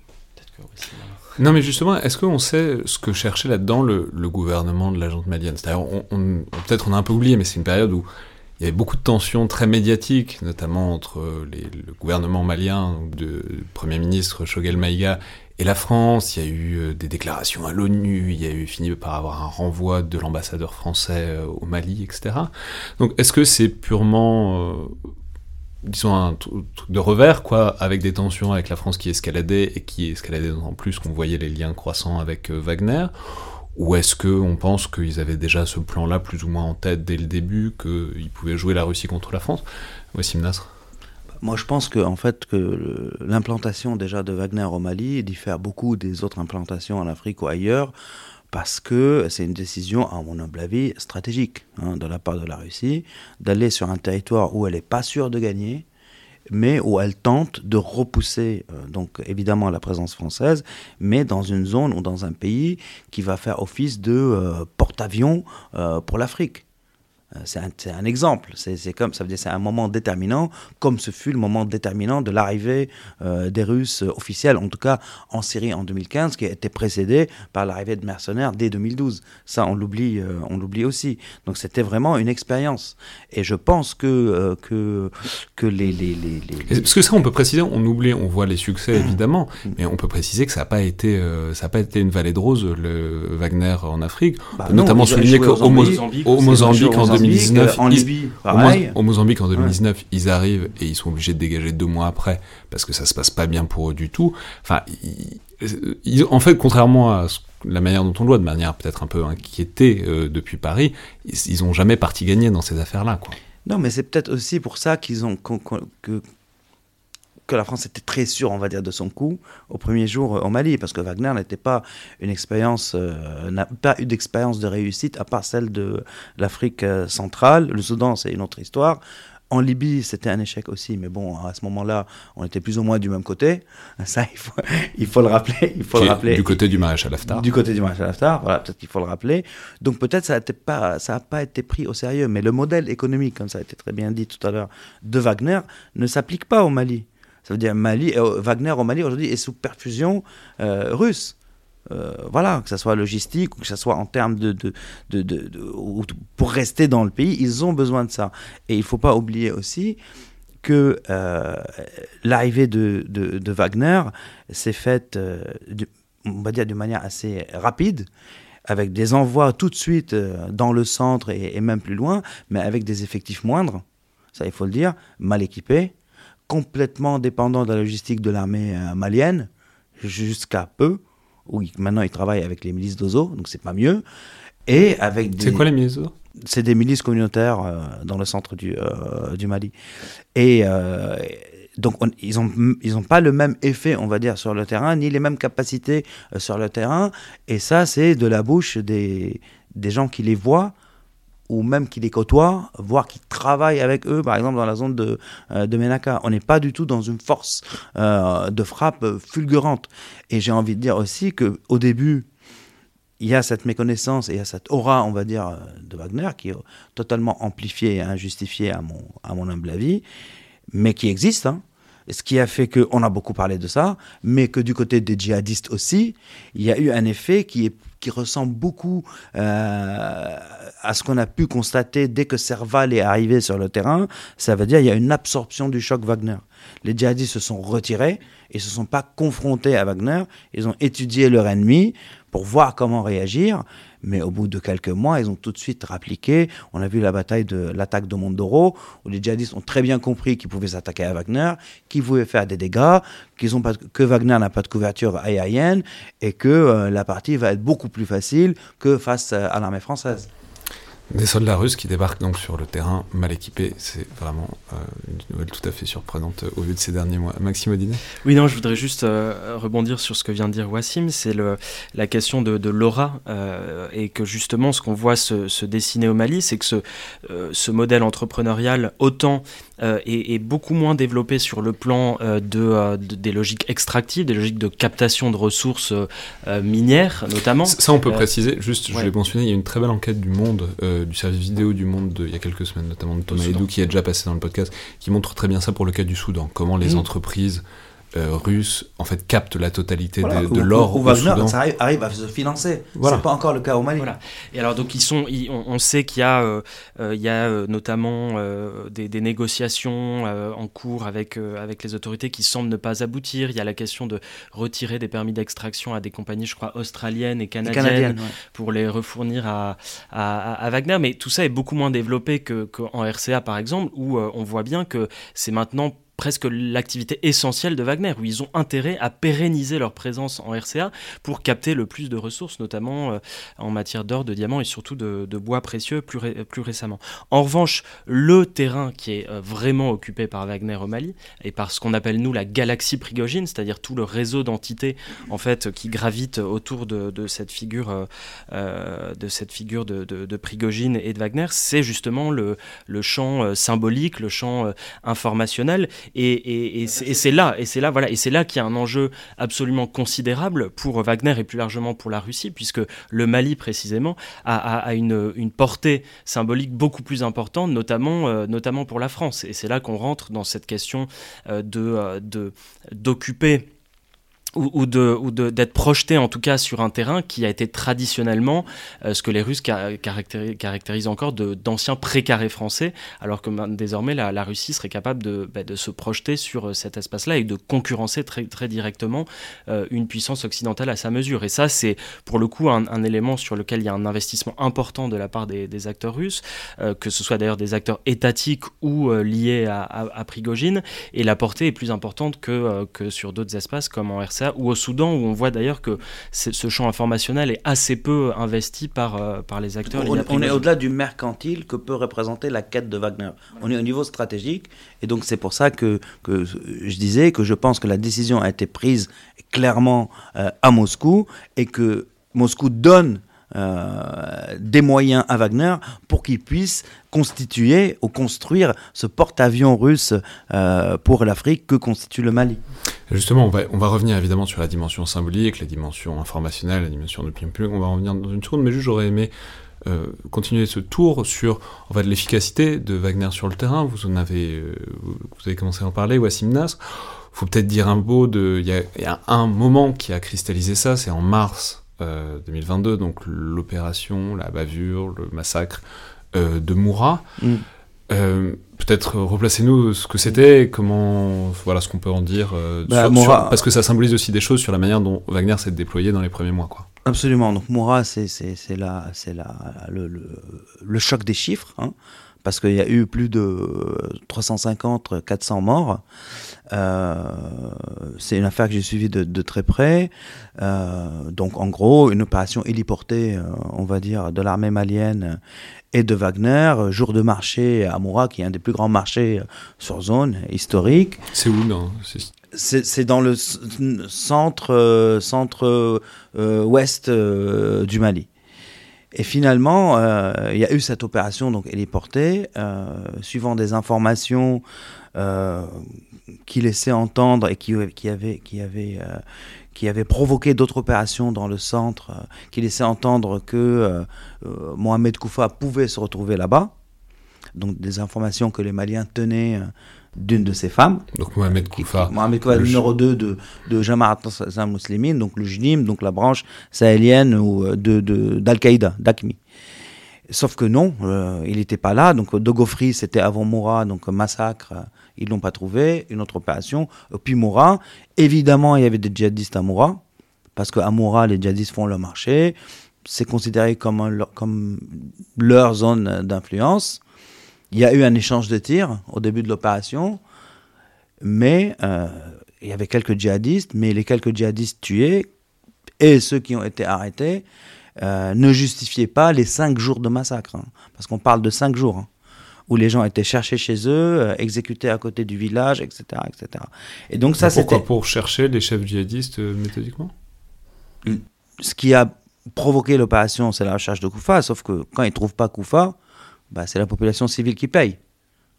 non, mais justement, est-ce qu'on sait ce que cherchait là-dedans le, gouvernement de la malienne C'est-à-dire, peut-être on a un peu oublié, mais c'est une période où il y avait beaucoup de tensions très médiatiques, notamment entre le gouvernement malien, de, Premier ministre Shogel Maïga, et la France. Il y a eu euh, des déclarations à l'ONU, il y a eu fini par avoir un renvoi de l'ambassadeur français euh, au Mali, etc. Donc, est-ce que c'est purement euh, disons un truc de revers quoi avec des tensions avec la France qui escaladait et qui escaladait en plus qu'on voyait les liens croissants avec euh, Wagner. Ou est-ce que on pense qu'ils avaient déjà ce plan-là plus ou moins en tête dès le début qu'ils pouvaient jouer la Russie contre la France? Voici Nasr. Moi, je pense que en fait que l'implantation déjà de Wagner au Mali diffère beaucoup des autres implantations en Afrique ou ailleurs, parce que c'est une décision, à mon humble avis, stratégique hein, de la part de la Russie, d'aller sur un territoire où elle n'est pas sûre de gagner, mais où elle tente de repousser, euh, donc évidemment la présence française, mais dans une zone ou dans un pays qui va faire office de euh, porte-avions euh, pour l'Afrique. Euh, c'est un, exemple. C'est comme ça veut dire c'est un moment déterminant, comme ce fut le moment déterminant de l'arrivée euh, des Russes officiels, en tout cas en Syrie en 2015, qui a été précédé par l'arrivée de mercenaires dès 2012. Ça, on l'oublie, euh, on l'oublie aussi. Donc c'était vraiment une expérience. Et je pense que que que les, les, les, les, parce que ça, on peut préciser, on oublie, on voit les succès évidemment, mais on peut préciser que ça n'a pas été ça a pas été une vallée de roses le Wagner en Afrique, bah notamment souligné qu'au Mozambique, Mozambique en 2019, en Libye, Au, Mozambique en 2019, ils arrivent et ils sont obligés de dégager deux mois après parce que ça se passe pas bien pour eux du tout. Enfin, en fait, contrairement à la manière dont on le voit, de manière peut-être un peu inquiétée euh, depuis Paris, ils, n'ont jamais parti gagner dans ces affaires-là, quoi. Non, mais c'est peut-être aussi pour ça qu'ils ont que la France était très sûre, on va dire, de son coup au premier jour euh, au Mali, parce que Wagner n'était pas une expérience, euh, n'a pas eu d'expérience de réussite à part celle de l'Afrique euh, centrale. Le Soudan, c'est une autre histoire. En Libye, c'était un échec aussi, mais bon, à ce moment-là, on était plus ou moins du même côté. *laughs* Ça, il faut, il faut le rappeler. Il faut le rappeler. Du côté du maréchal Haftar. Du côté du maréchal Haftar, voilà, peut-être qu'il faut le rappeler. Donc peut-être ça n'a pas, ça pas été pris au sérieux, mais le modèle économique, comme ça a été très bien dit tout à l'heure, de Wagner ne s'applique pas au Mali. Ça veut dire Mali, euh, Wagner au Mali aujourd'hui est sous perfusion euh, russe. Euh, voilà, que ce soit logistique ou que ce soit en termes de, pour rester dans le pays, ils ont besoin de ça. Et il ne faut pas oublier aussi que l'arrivée de, Wagner s'est faite, on va dire, d'une manière assez rapide, avec des envois tout de suite dans le centre et, même plus loin, mais avec des effectifs moindres, ça il faut le dire, mal équipés, complètement dépendant de la logistique de l'armée euh, malienne, jusqu'à peu, où maintenant ils travaillent avec les milices d'Ozo, donc c'est pas mieux. Et avec C'est quoi les milices d'Ozo? C'est des milices communautaires euh, dans le centre du, euh, du Mali. Et donc ils n'ont ils ont pas le même effet, on va dire, sur le terrain, ni les mêmes capacités sur le terrain. Et ça, c'est de la bouche des, des gens qui les voient ou même qui les côtoient, voire qui travaillent avec eux, par exemple dans la zone de, euh, de Menaka. On n'est pas du tout dans une force euh, de frappe fulgurante. Et j'ai envie de dire aussi qu'au début, il y a cette méconnaissance et il y a cette aura, on va dire, euh, de Wagner qui est totalement amplifiée et injustifiée à mon, à mon humble avis, mais qui existe. Hein. Ce qui a fait qu'on a beaucoup parlé de ça, mais que du côté des djihadistes aussi, il y a eu un effet qui, est, qui ressemble beaucoup euh, à ce qu'on a pu constater dès que Serval est arrivé sur le terrain. Ça veut dire qu'il y a une absorption du choc Wagner. Les djihadistes se sont retirés et ne se sont pas confrontés à Wagner. Ils ont étudié leur ennemi pour voir comment réagir. Mais au bout de quelques mois, ils ont tout de suite rappliqué. On a vu la bataille de l'attaque de Mondoro, où les djihadistes ont très bien compris qu'ils pouvaient s'attaquer à Wagner, qu'ils pouvaient faire des dégâts, ont que Wagner n'a pas de couverture aérienne et que euh, la partie va être beaucoup plus facile que face à l'armée française. Des soldats russes qui débarquent donc sur le terrain mal équipés, c'est vraiment euh, une nouvelle tout à fait surprenante euh, au vu de ces derniers mois. Maxime Odinet Oui, non, je voudrais juste euh, rebondir sur ce que vient de dire Wassim, c'est la question de, de l'aura, et que justement ce qu'on voit se, se, dessiner au Mali, c'est que ce, ce modèle entrepreneurial, autant est, est, beaucoup moins développé sur le plan de, des logiques extractives, des logiques de captation de ressources minières notamment. Ça, on peut préciser, juste, je l'ai mentionné, il y a une très belle enquête du Monde du service vidéo du Monde il y a quelques semaines, notamment de Thomas Edou, qui est déjà passé dans le podcast, qui montre très bien ça pour le cas du Soudan. Comment les entreprises euh, russes en fait captent la totalité de, l'or au Soudan. Ça arrive, à se financer. Voilà. C'est pas encore le cas au Mali. Voilà. Et alors donc ils sont, on, sait qu'il y a, euh, euh, il y a notamment des, des, négociations en cours avec avec les autorités qui semblent ne pas aboutir. Il y a la question de retirer des permis d'extraction à des compagnies, je crois australiennes et canadiennes, pour les refournir à, à, à, Wagner. Mais tout ça est beaucoup moins développé que qu'en RCA par exemple, où on voit bien que c'est maintenant presque l'activité essentielle de Wagner, où ils ont intérêt à pérenniser leur présence en RCA pour capter le plus de ressources, notamment euh, en matière d'or, de diamants et surtout de, bois précieux plus, récemment. En revanche, le terrain qui est euh, vraiment occupé par Wagner au Mali et par ce qu'on appelle nous la galaxie Prigogine, c'est-à-dire tout le réseau d'entités en fait qui gravitent autour de, cette figure, euh, de Prigogine et de Wagner, c'est justement le champ symbolique, le champ informationnel et, c'est là, et c'est là, voilà, et c'est là qu'il y a un enjeu absolument considérable pour Wagner et plus largement pour la Russie, puisque le Mali précisément a, une, portée symbolique beaucoup plus importante, notamment, euh, notamment pour la France. Et c'est là qu'on rentre dans cette question euh, de euh, d'occuper ou, ou d'être projeté en tout cas sur un terrain qui a été traditionnellement euh, ce que les Russes caractérisent, encore d'anciens précarés français, alors que ben, désormais la, Russie serait capable de, de se projeter sur euh, cet espace-là et de concurrencer très, directement euh, une puissance occidentale à sa mesure. Et ça, c'est pour le coup un, élément sur lequel il y a un investissement important de la part des, des acteurs russes, que ce soit d'ailleurs des acteurs étatiques ou liés à, à, Prigogine, et la portée est plus importante que, que sur d'autres espaces comme en RC ou au Soudan, où on voit d'ailleurs que ce champ informationnel est assez peu investi par, euh, par les acteurs. On, est au-delà du mercantile que peut représenter la quête de Wagner. On est au niveau stratégique, et donc c'est pour ça que, que je disais que je pense que la décision a été prise clairement euh, à Moscou, et que Moscou donne euh, des moyens à Wagner pour qu'il puisse constituer ou construire ce porte-avions russe euh, pour l'Afrique que constitue le Mali. Justement, on va, revenir évidemment sur la dimension symbolique, la dimension informationnelle, la dimension de ping on va revenir dans une seconde, mais juste j'aurais aimé euh, continuer ce tour sur en fait, l'efficacité de Wagner sur le terrain. Vous en avez, commencé à en parler, Wassim Nasr. Faut peut-être dire un mot de. Il y, a un moment qui a cristallisé ça, c'est en mars 2022, euh, donc l'opération, la bavure, le massacre euh, de Moura. Mm. Euh, peut-être replacez-nous ce que c'était, comment, voilà ce qu'on peut en dire, bah, parce que ça symbolise aussi des choses sur la manière dont Wagner s'est déployé dans les premiers mois, quoi. Absolument. Donc Moura, c'est là, c'est là le, le, choc des chiffres. Hein parce qu'il y a eu plus de 350, 400 morts. Euh, c'est une affaire que j'ai suivie de, très près. Euh, donc en gros, une opération héliportée, euh, on va dire, de l'armée malienne et de Wagner, jour de marché à Moura, qui est un des plus grands marchés sur zone historique. C'est où non? C'est dans le centre, centre ouest du Mali. Et finalement, euh, il y a eu cette opération donc héliportée, suivant des informations euh, qui laissaient entendre et qui, qui avaient, qui avaient, euh, qui avaient provoqué d'autres opérations dans le centre, euh, qui laissaient entendre que Mohamed Koufa pouvait se retrouver là-bas. Donc des informations que les Maliens tenaient d'une de ses femmes. Donc Mohamed Koufa. Mohamed Koufa, le numéro 2 de, de Jamaat al donc le JNIM, donc la branche sahélienne ou euh, de, d'Al-Qaïda, d'AQMI. Sauf que non, euh, il n'était pas là. Donc Dogofri, c'était avant Moura, donc massacre, ils l'ont pas trouvé. Une autre opération. Puis Moura, évidemment, il y avait des djihadistes à Moura, parce qu'à Moura, les djihadistes font leur marché. C'est considéré comme, comme leur zone d'influence. Il y a eu un échange de tirs au début de l'opération, mais euh, il y avait quelques djihadistes, mais les quelques djihadistes tués et ceux qui ont été arrêtés euh, ne justifiaient pas les cinq jours de massacre, hein. parce qu'on parle de cinq jours. Hein, où les gens étaient cherchés chez eux, euh, exécutés à côté du village, etc. etc. Et donc ça, c'était... Pourquoi Pour chercher les chefs djihadistes méthodiquement? Ce qui a provoqué l'opération, c'est la recherche de Koufa, sauf que quand ils ne trouvent pas Koufa, bah, c'est la population civile qui paye.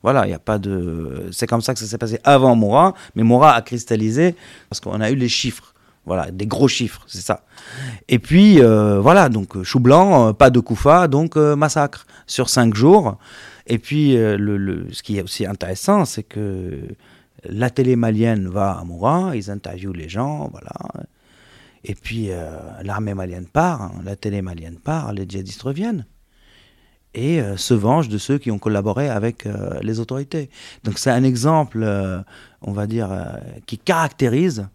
Voilà, il a pas de. C'est comme ça que ça s'est passé avant Moura, mais Moura a cristallisé parce qu'on a eu les chiffres. Voilà, des gros chiffres, c'est ça. Et puis, euh, voilà, donc chou blanc, euh, pas de Koufa, donc euh, massacre sur cinq jours. Et puis, le, ce qui est aussi intéressant, c'est que la télé malienne va à Moura, ils interviewent les gens, voilà. Et puis, l'armée malienne part, hein, la télé malienne part, les djihadistes reviennent et euh, se venge de ceux qui ont collaboré avec euh, les autorités. Donc c'est un exemple, euh, on va dire, qui caractérise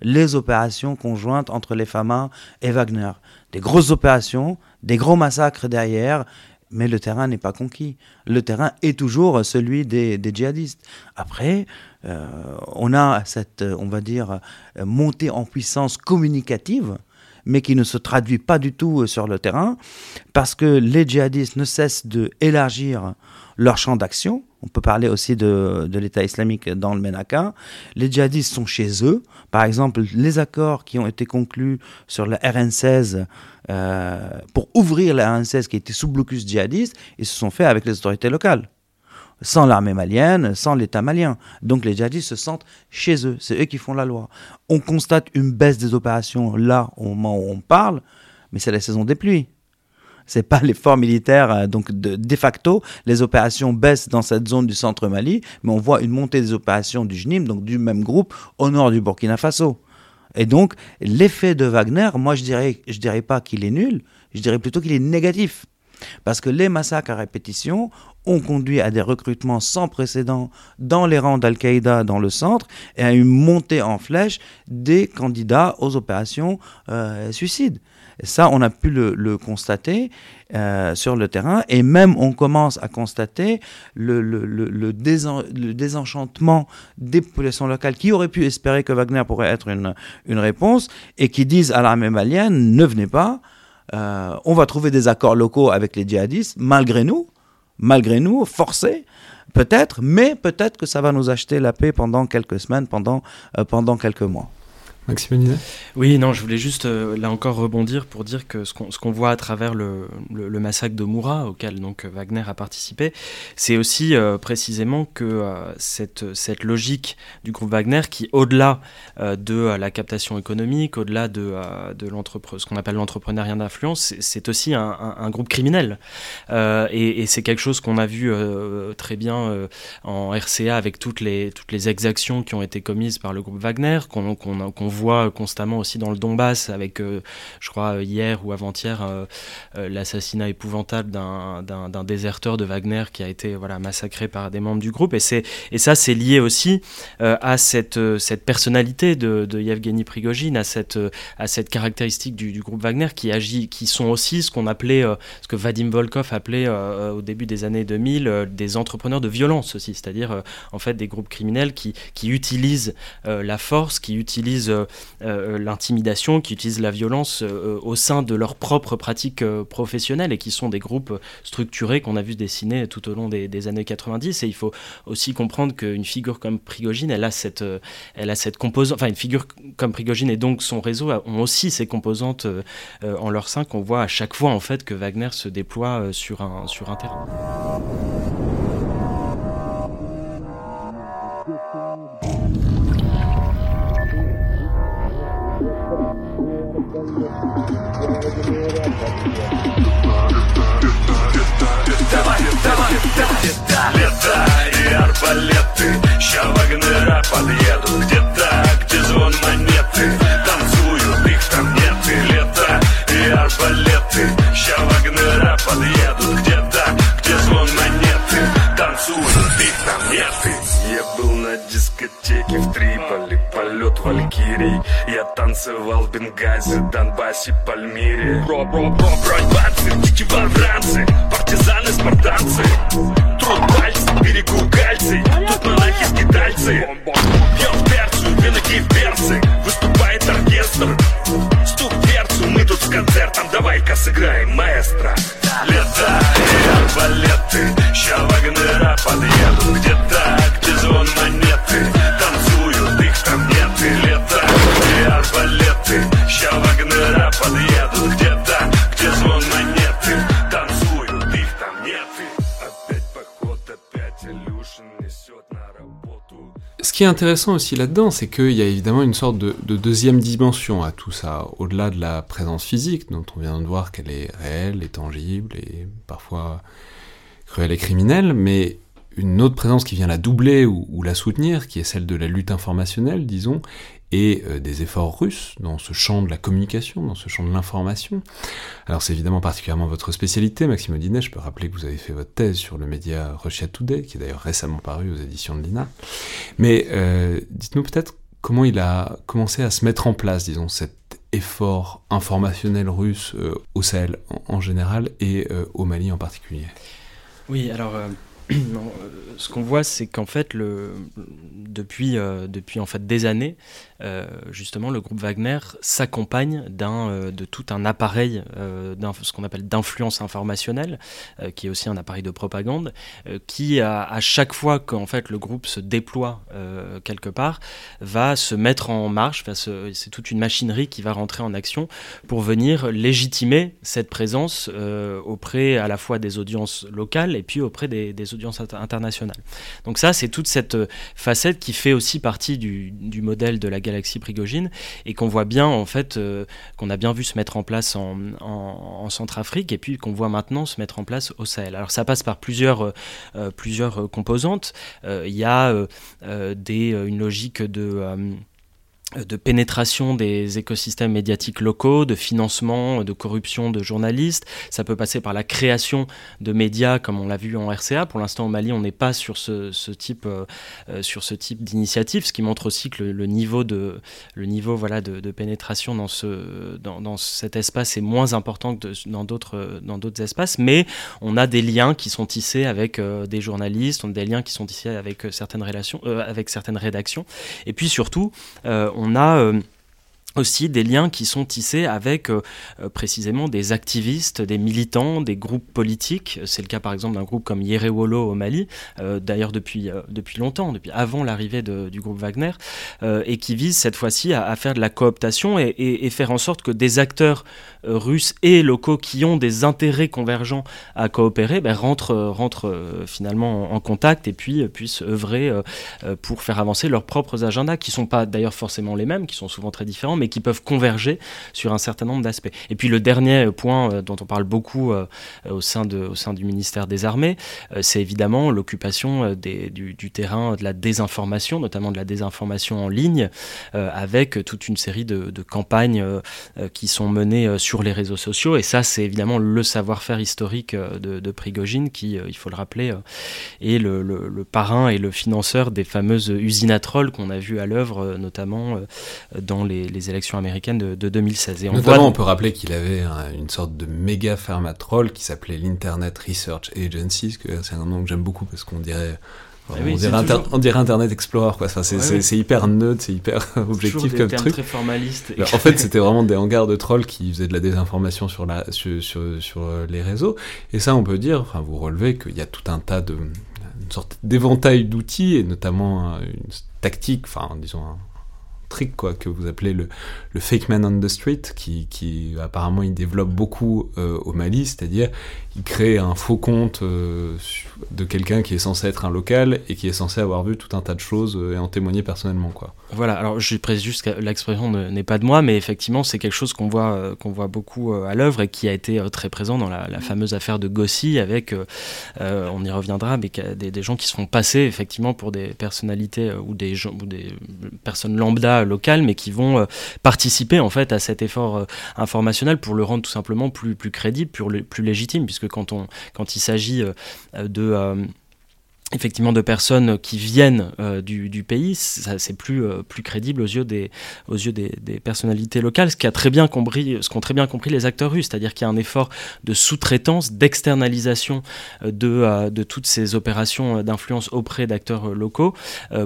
les opérations conjointes entre les FAMA et Wagner. Des grosses opérations, des gros massacres derrière, mais le terrain n'est pas conquis. Le terrain est toujours celui des, djihadistes. Après, euh, on a cette, on va dire, montée en puissance communicative, mais qui ne se traduit pas du tout sur le terrain, parce que les djihadistes ne cessent d'élargir leur champ d'action. On peut parler aussi de, l'État islamique dans le Ménaka. Les djihadistes sont chez eux. Par exemple, les accords qui ont été conclus sur la RN16 euh, pour ouvrir la RN16 qui était sous blocus djihadiste, ils se sont faits avec les autorités locales. Sans l'armée malienne, sans l'État malien. Donc les djihadistes se sentent chez eux. C'est eux qui font la loi. On constate une baisse des opérations là au moment où on parle, mais c'est la saison des pluies c'est pas l'effort militaire. Euh, donc, de, facto, les opérations baissent dans cette zone du centre Mali, mais on voit une montée des opérations du JNIM, donc du même groupe, au nord du Burkina Faso. Et donc, l'effet de Wagner, moi, je dirais, je dirais pas qu'il est nul, je dirais plutôt qu'il est négatif. Parce que les massacres à répétition ont conduit à des recrutements sans précédent dans les rangs d'Al-Qaïda dans le centre et à une montée en flèche des candidats aux opérations euh, suicides ça, on a pu le, constater euh, sur le terrain, et même on commence à constater le, le, désenchantement des populations locales qui auraient pu espérer que Wagner pourrait être une, une réponse, et qui disent à l'armée malienne, ne venez pas, euh, on va trouver des accords locaux avec les djihadistes, malgré nous, malgré nous, forcés, peut-être, mais peut-être que ça va nous acheter la paix pendant quelques semaines, pendant, euh, pendant quelques mois. Oui, non, je voulais juste euh, là encore rebondir pour dire que ce qu'on voit à travers le, massacre de Moura, auquel donc Wagner a participé, c'est aussi euh, précisément que euh, cette, cette logique du groupe Wagner qui, au-delà de la captation économique, au-delà de, de ce qu'on appelle l'entrepreneuriat d'influence, c'est aussi un, groupe criminel. et, et c'est quelque chose qu'on a vu très bien en RCA avec toutes les, toutes les exactions qui ont été commises par le groupe Wagner, qu'on qu voit constamment aussi dans le Donbass, avec, euh, je crois, hier ou avant-hier, euh, euh, l'assassinat épouvantable d'un déserteur de Wagner qui a été voilà, massacré par des membres du groupe. Et, et ça, c'est lié aussi à cette, cette personnalité de, de Yevgeny Prigogine, à cette, à cette caractéristique du, groupe Wagner qui agit, qui sont aussi ce qu'on appelait, ce que Vadim Volkov appelait au début des années 2000, des entrepreneurs de violence aussi, c'est-à-dire en fait des groupes criminels qui, qui utilisent la force, qui utilisent euh, l'intimidation, qui utilisent la violence euh, au sein de leurs propres pratiques euh, professionnelles et qui sont des groupes structurés qu'on a vu dessiner tout au long des, années 90. Et il faut aussi comprendre qu'une figure comme Prigogine, elle a cette, elle a cette composante, enfin une figure comme Prigogine et donc son réseau ont aussi ces composantes en leur sein qu'on voit à chaque fois en fait que Wagner se déploie sur un, sur un terrain. Лета и арбалеты Ща Вагнера подъедут Где-то, где звон монеты Танцуют, их там нет И лето и арбалеты Ща Вагнера подъедут Где-то, где звон монеты Танцуют, их там нет Я был на дискотеке в Триполи Полет Валькирий. Я танцевал в Бенгази, Донбассе, Пальмире. Ро-ро-ро, бронь, дикие варвранцы Партизаны, спартанцы. Труд пальцы, берегу кальций Тут монахи, скитальцы Пьем перцу, виноки перцы Выступает оркестр. Стук перцу, мы тут с концертом. Давай-ка сыграем маэстро. Лета и арбалеты Ща Вагнера подъедут. Где-то, где звон qui est intéressant aussi là-dedans, c'est qu'il y a évidemment une sorte de, deuxième dimension à tout ça, au-delà de la présence physique, dont on vient de voir qu'elle est réelle et tangible, et parfois cruelle et criminelle, mais une autre présence qui vient la doubler ou, la soutenir, qui est celle de la lutte informationnelle, disons, et euh, des efforts russes dans ce champ de la communication, dans ce champ de l'information. Alors c'est évidemment particulièrement votre spécialité, Maxime Odinet, je peux rappeler que vous avez fait votre thèse sur le média Russia Today, qui est d'ailleurs récemment paru aux éditions de l'INA. Mais euh, dites-nous peut-être comment il a commencé à se mettre en place, disons, cet effort informationnel russe au Sahel en, général et au Mali en particulier Oui, alors *clears throat* ce qu'on voit, c'est qu'en fait, le, depuis, depuis en fait des années, euh, justement, le groupe Wagner s'accompagne d'un, euh, de tout un appareil, euh, ce qu'on appelle d'influence informationnelle, qui est aussi un appareil de propagande, qui, à, chaque fois qu'en fait le groupe se déploie quelque part, va se mettre en marche. c'est toute une machinerie qui va rentrer en action pour venir légitimer cette présence auprès à la fois des audiences locales et puis auprès des, audiences internationales. Donc ça, c'est toute cette facette qui fait aussi partie du, du modèle de la galaxie Prigogine et qu'on voit bien en fait euh, qu'on a bien vu se mettre en place en, en, Centrafrique et puis qu'on voit maintenant se mettre en place au Sahel. Alors ça passe par plusieurs, euh, euh, plusieurs composantes. Il y a des, une logique de de pénétration des écosystèmes médiatiques locaux, de financement, de corruption de journalistes. Ça peut passer par la création de médias, comme on l'a vu en RCA. Pour l'instant, au Mali, on n'est pas sur ce, type, euh, euh, ce type d'initiative, ce qui montre aussi que le, niveau de, le niveau voilà de, pénétration dans ce, dans, cet espace est moins important que dans d'autres, espaces. Mais on a des liens qui sont tissés avec euh, des journalistes, on a des liens qui sont tissés avec certaines relations, avec certaines rédactions. Et puis surtout, on a euh, aussi des liens qui sont tissés avec euh, euh, précisément des activistes, des militants, des groupes politiques. C'est le cas par exemple d'un groupe comme Yerewolo au Mali, d'ailleurs depuis, depuis longtemps, depuis avant l'arrivée du groupe Wagner, et qui vise cette fois-ci à, faire de la cooptation et, faire en sorte que des acteurs russes et locaux qui ont des intérêts convergents à coopérer ben, rentrent, rentrent finalement en, contact et puis puissent œuvrer pour faire avancer leurs propres agendas, qui ne sont pas d'ailleurs forcément les mêmes, qui sont souvent très différents, mais qui peuvent converger sur un certain nombre d'aspects. Et puis le dernier point euh, dont on parle beaucoup euh, au, sein de, au sein du ministère des Armées, euh, c'est évidemment l'occupation du, terrain de la désinformation, notamment de la désinformation en ligne, avec toute une série de, campagnes qui sont menées sur les réseaux sociaux. Et ça, c'est évidemment le savoir-faire historique de, de, Prigogine, qui, il faut le rappeler, est le, le, parrain et le financeur des fameuses usines à trolls qu'on a vues à l'œuvre, notamment dans les, les élections américaine de, 2016. Et on Notamment, on peut rappeler qu'il avait une sorte de méga pharmatrol qui s'appelait l'Internet Research Agency, c'est un nom que j'aime beaucoup parce qu'on dirait ah on, dirait Internet Explorer, quoi. c'est hyper neutre, c'est hyper *laughs* objectif comme truc. très formaliste. en fait, c'était vraiment des hangars de trolls qui faisaient de la désinformation sur, la, sur, sur, sur euh, les réseaux. Et ça, on peut dire, enfin, vous relevez qu'il y a tout un tas de, une sorte d'éventail d'outils, et notamment euh, une tactique, enfin, disons, trick quoi, que vous appelez le, fake man on the street, qui, qui apparemment il développe beaucoup euh, au Mali, c'est-à-dire il crée un faux compte euh, de quelqu'un qui est censé être un local et qui est censé avoir vu tout un tas de choses euh, et en témoigner personnellement. Quoi. Voilà, alors je précise juste que l'expression n'est pas de moi, mais effectivement c'est quelque chose qu'on voit, qu'on voit beaucoup à l'œuvre et qui a été très présent dans la, fameuse affaire de Gossi avec, on y reviendra, mais des, gens qui sont passés effectivement pour des personnalités ou des, gens, ou des personnes lambda locales, mais qui vont participer en fait à cet effort informationnel pour le rendre tout simplement plus, plus crédible, plus, légitime, puisque quand, on, quand il s'agit euh, de euh, effectivement de personnes qui viennent euh, du, pays, c'est plus, plus crédible aux yeux, des, aux yeux des, personnalités locales, ce qu'ont très, bien compris, ce très bien compris les acteurs russes, c'est-à-dire qu'il y a un effort de sous-traitance, d'externalisation de, de toutes ces opérations d'influence auprès d'acteurs locaux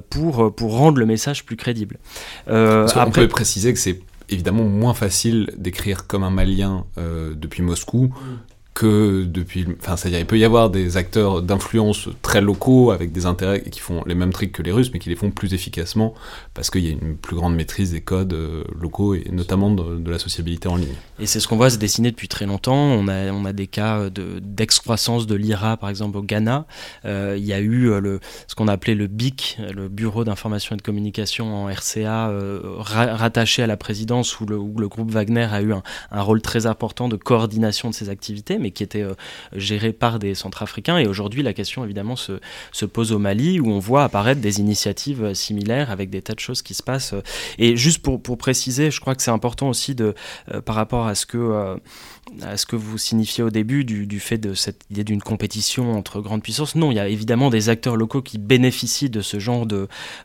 pour, pour rendre le message plus crédible. après... On peut préciser que c'est évidemment moins facile d'écrire comme un Malien depuis Moscou que depuis. Enfin, c'est-à-dire, il peut y avoir des acteurs d'influence très locaux avec des intérêts qui font les mêmes tricks que les Russes, mais qui les font plus efficacement parce qu'il y a une plus grande maîtrise des codes euh, locaux et notamment de, la sociabilité en ligne. Et c'est ce qu'on voit se dessiner depuis très longtemps. On a, on a des cas d'excroissance de, l'IRA, par exemple, au Ghana. Euh, il y a eu euh, le, ce qu'on a appelé le BIC, le Bureau d'information et de communication en RCA, rattaché à la présidence, où le, groupe Wagner a eu un, un rôle très important de coordination de ses activités mais qui étaient gérés par des Centrafricains. Et aujourd'hui, la question évidemment se, se, pose au Mali, où on voit apparaître des initiatives similaires avec des tas de choses qui se passent. Et juste pour, préciser, je crois que c'est important aussi de, par rapport à ce que vous signifiez au début du, fait de cette idée d'une compétition entre grandes puissances. Non, il y a évidemment des acteurs locaux qui bénéficient de ce genre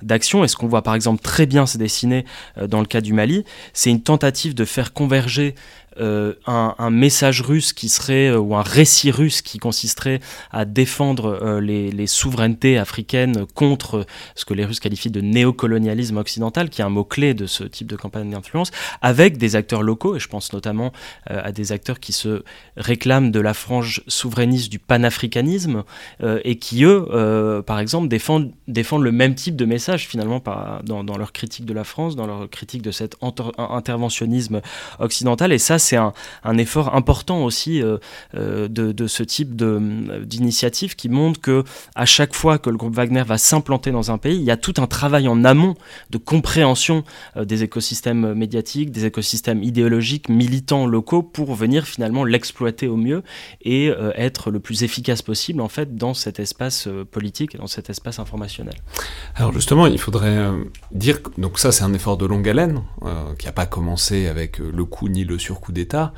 d'action. Et ce qu'on voit par exemple très bien se dessiner euh, dans le cas du Mali, c'est une tentative de faire converger euh, un, message russe qui serait, euh, ou un récit russe qui consisterait à défendre euh, les, souverainetés africaines contre ce que les Russes qualifient de néocolonialisme occidental, qui est un mot-clé de ce type de campagne d'influence, avec des acteurs locaux, et je pense notamment à des acteurs qui se réclament de la frange souverainiste du panafricanisme, et qui, eux, par exemple, défendent, défendent le même type de message, finalement, dans, dans, leur critique de la France, dans leur critique de cet interventionnisme occidental, et ça, c'est un, effort important aussi euh, euh, de, ce type d'initiative qui montre que à chaque fois que le groupe Wagner va s'implanter dans un pays, il y a tout un travail en amont de compréhension euh, des écosystèmes médiatiques, des écosystèmes idéologiques, militants locaux pour venir finalement l'exploiter au mieux et être le plus efficace possible en fait dans cet espace politique et dans cet espace informationnel. Alors justement, il faudrait dire donc ça c'est un effort de longue haleine qui n'a pas commencé avec le coup ni le surcoût d'État,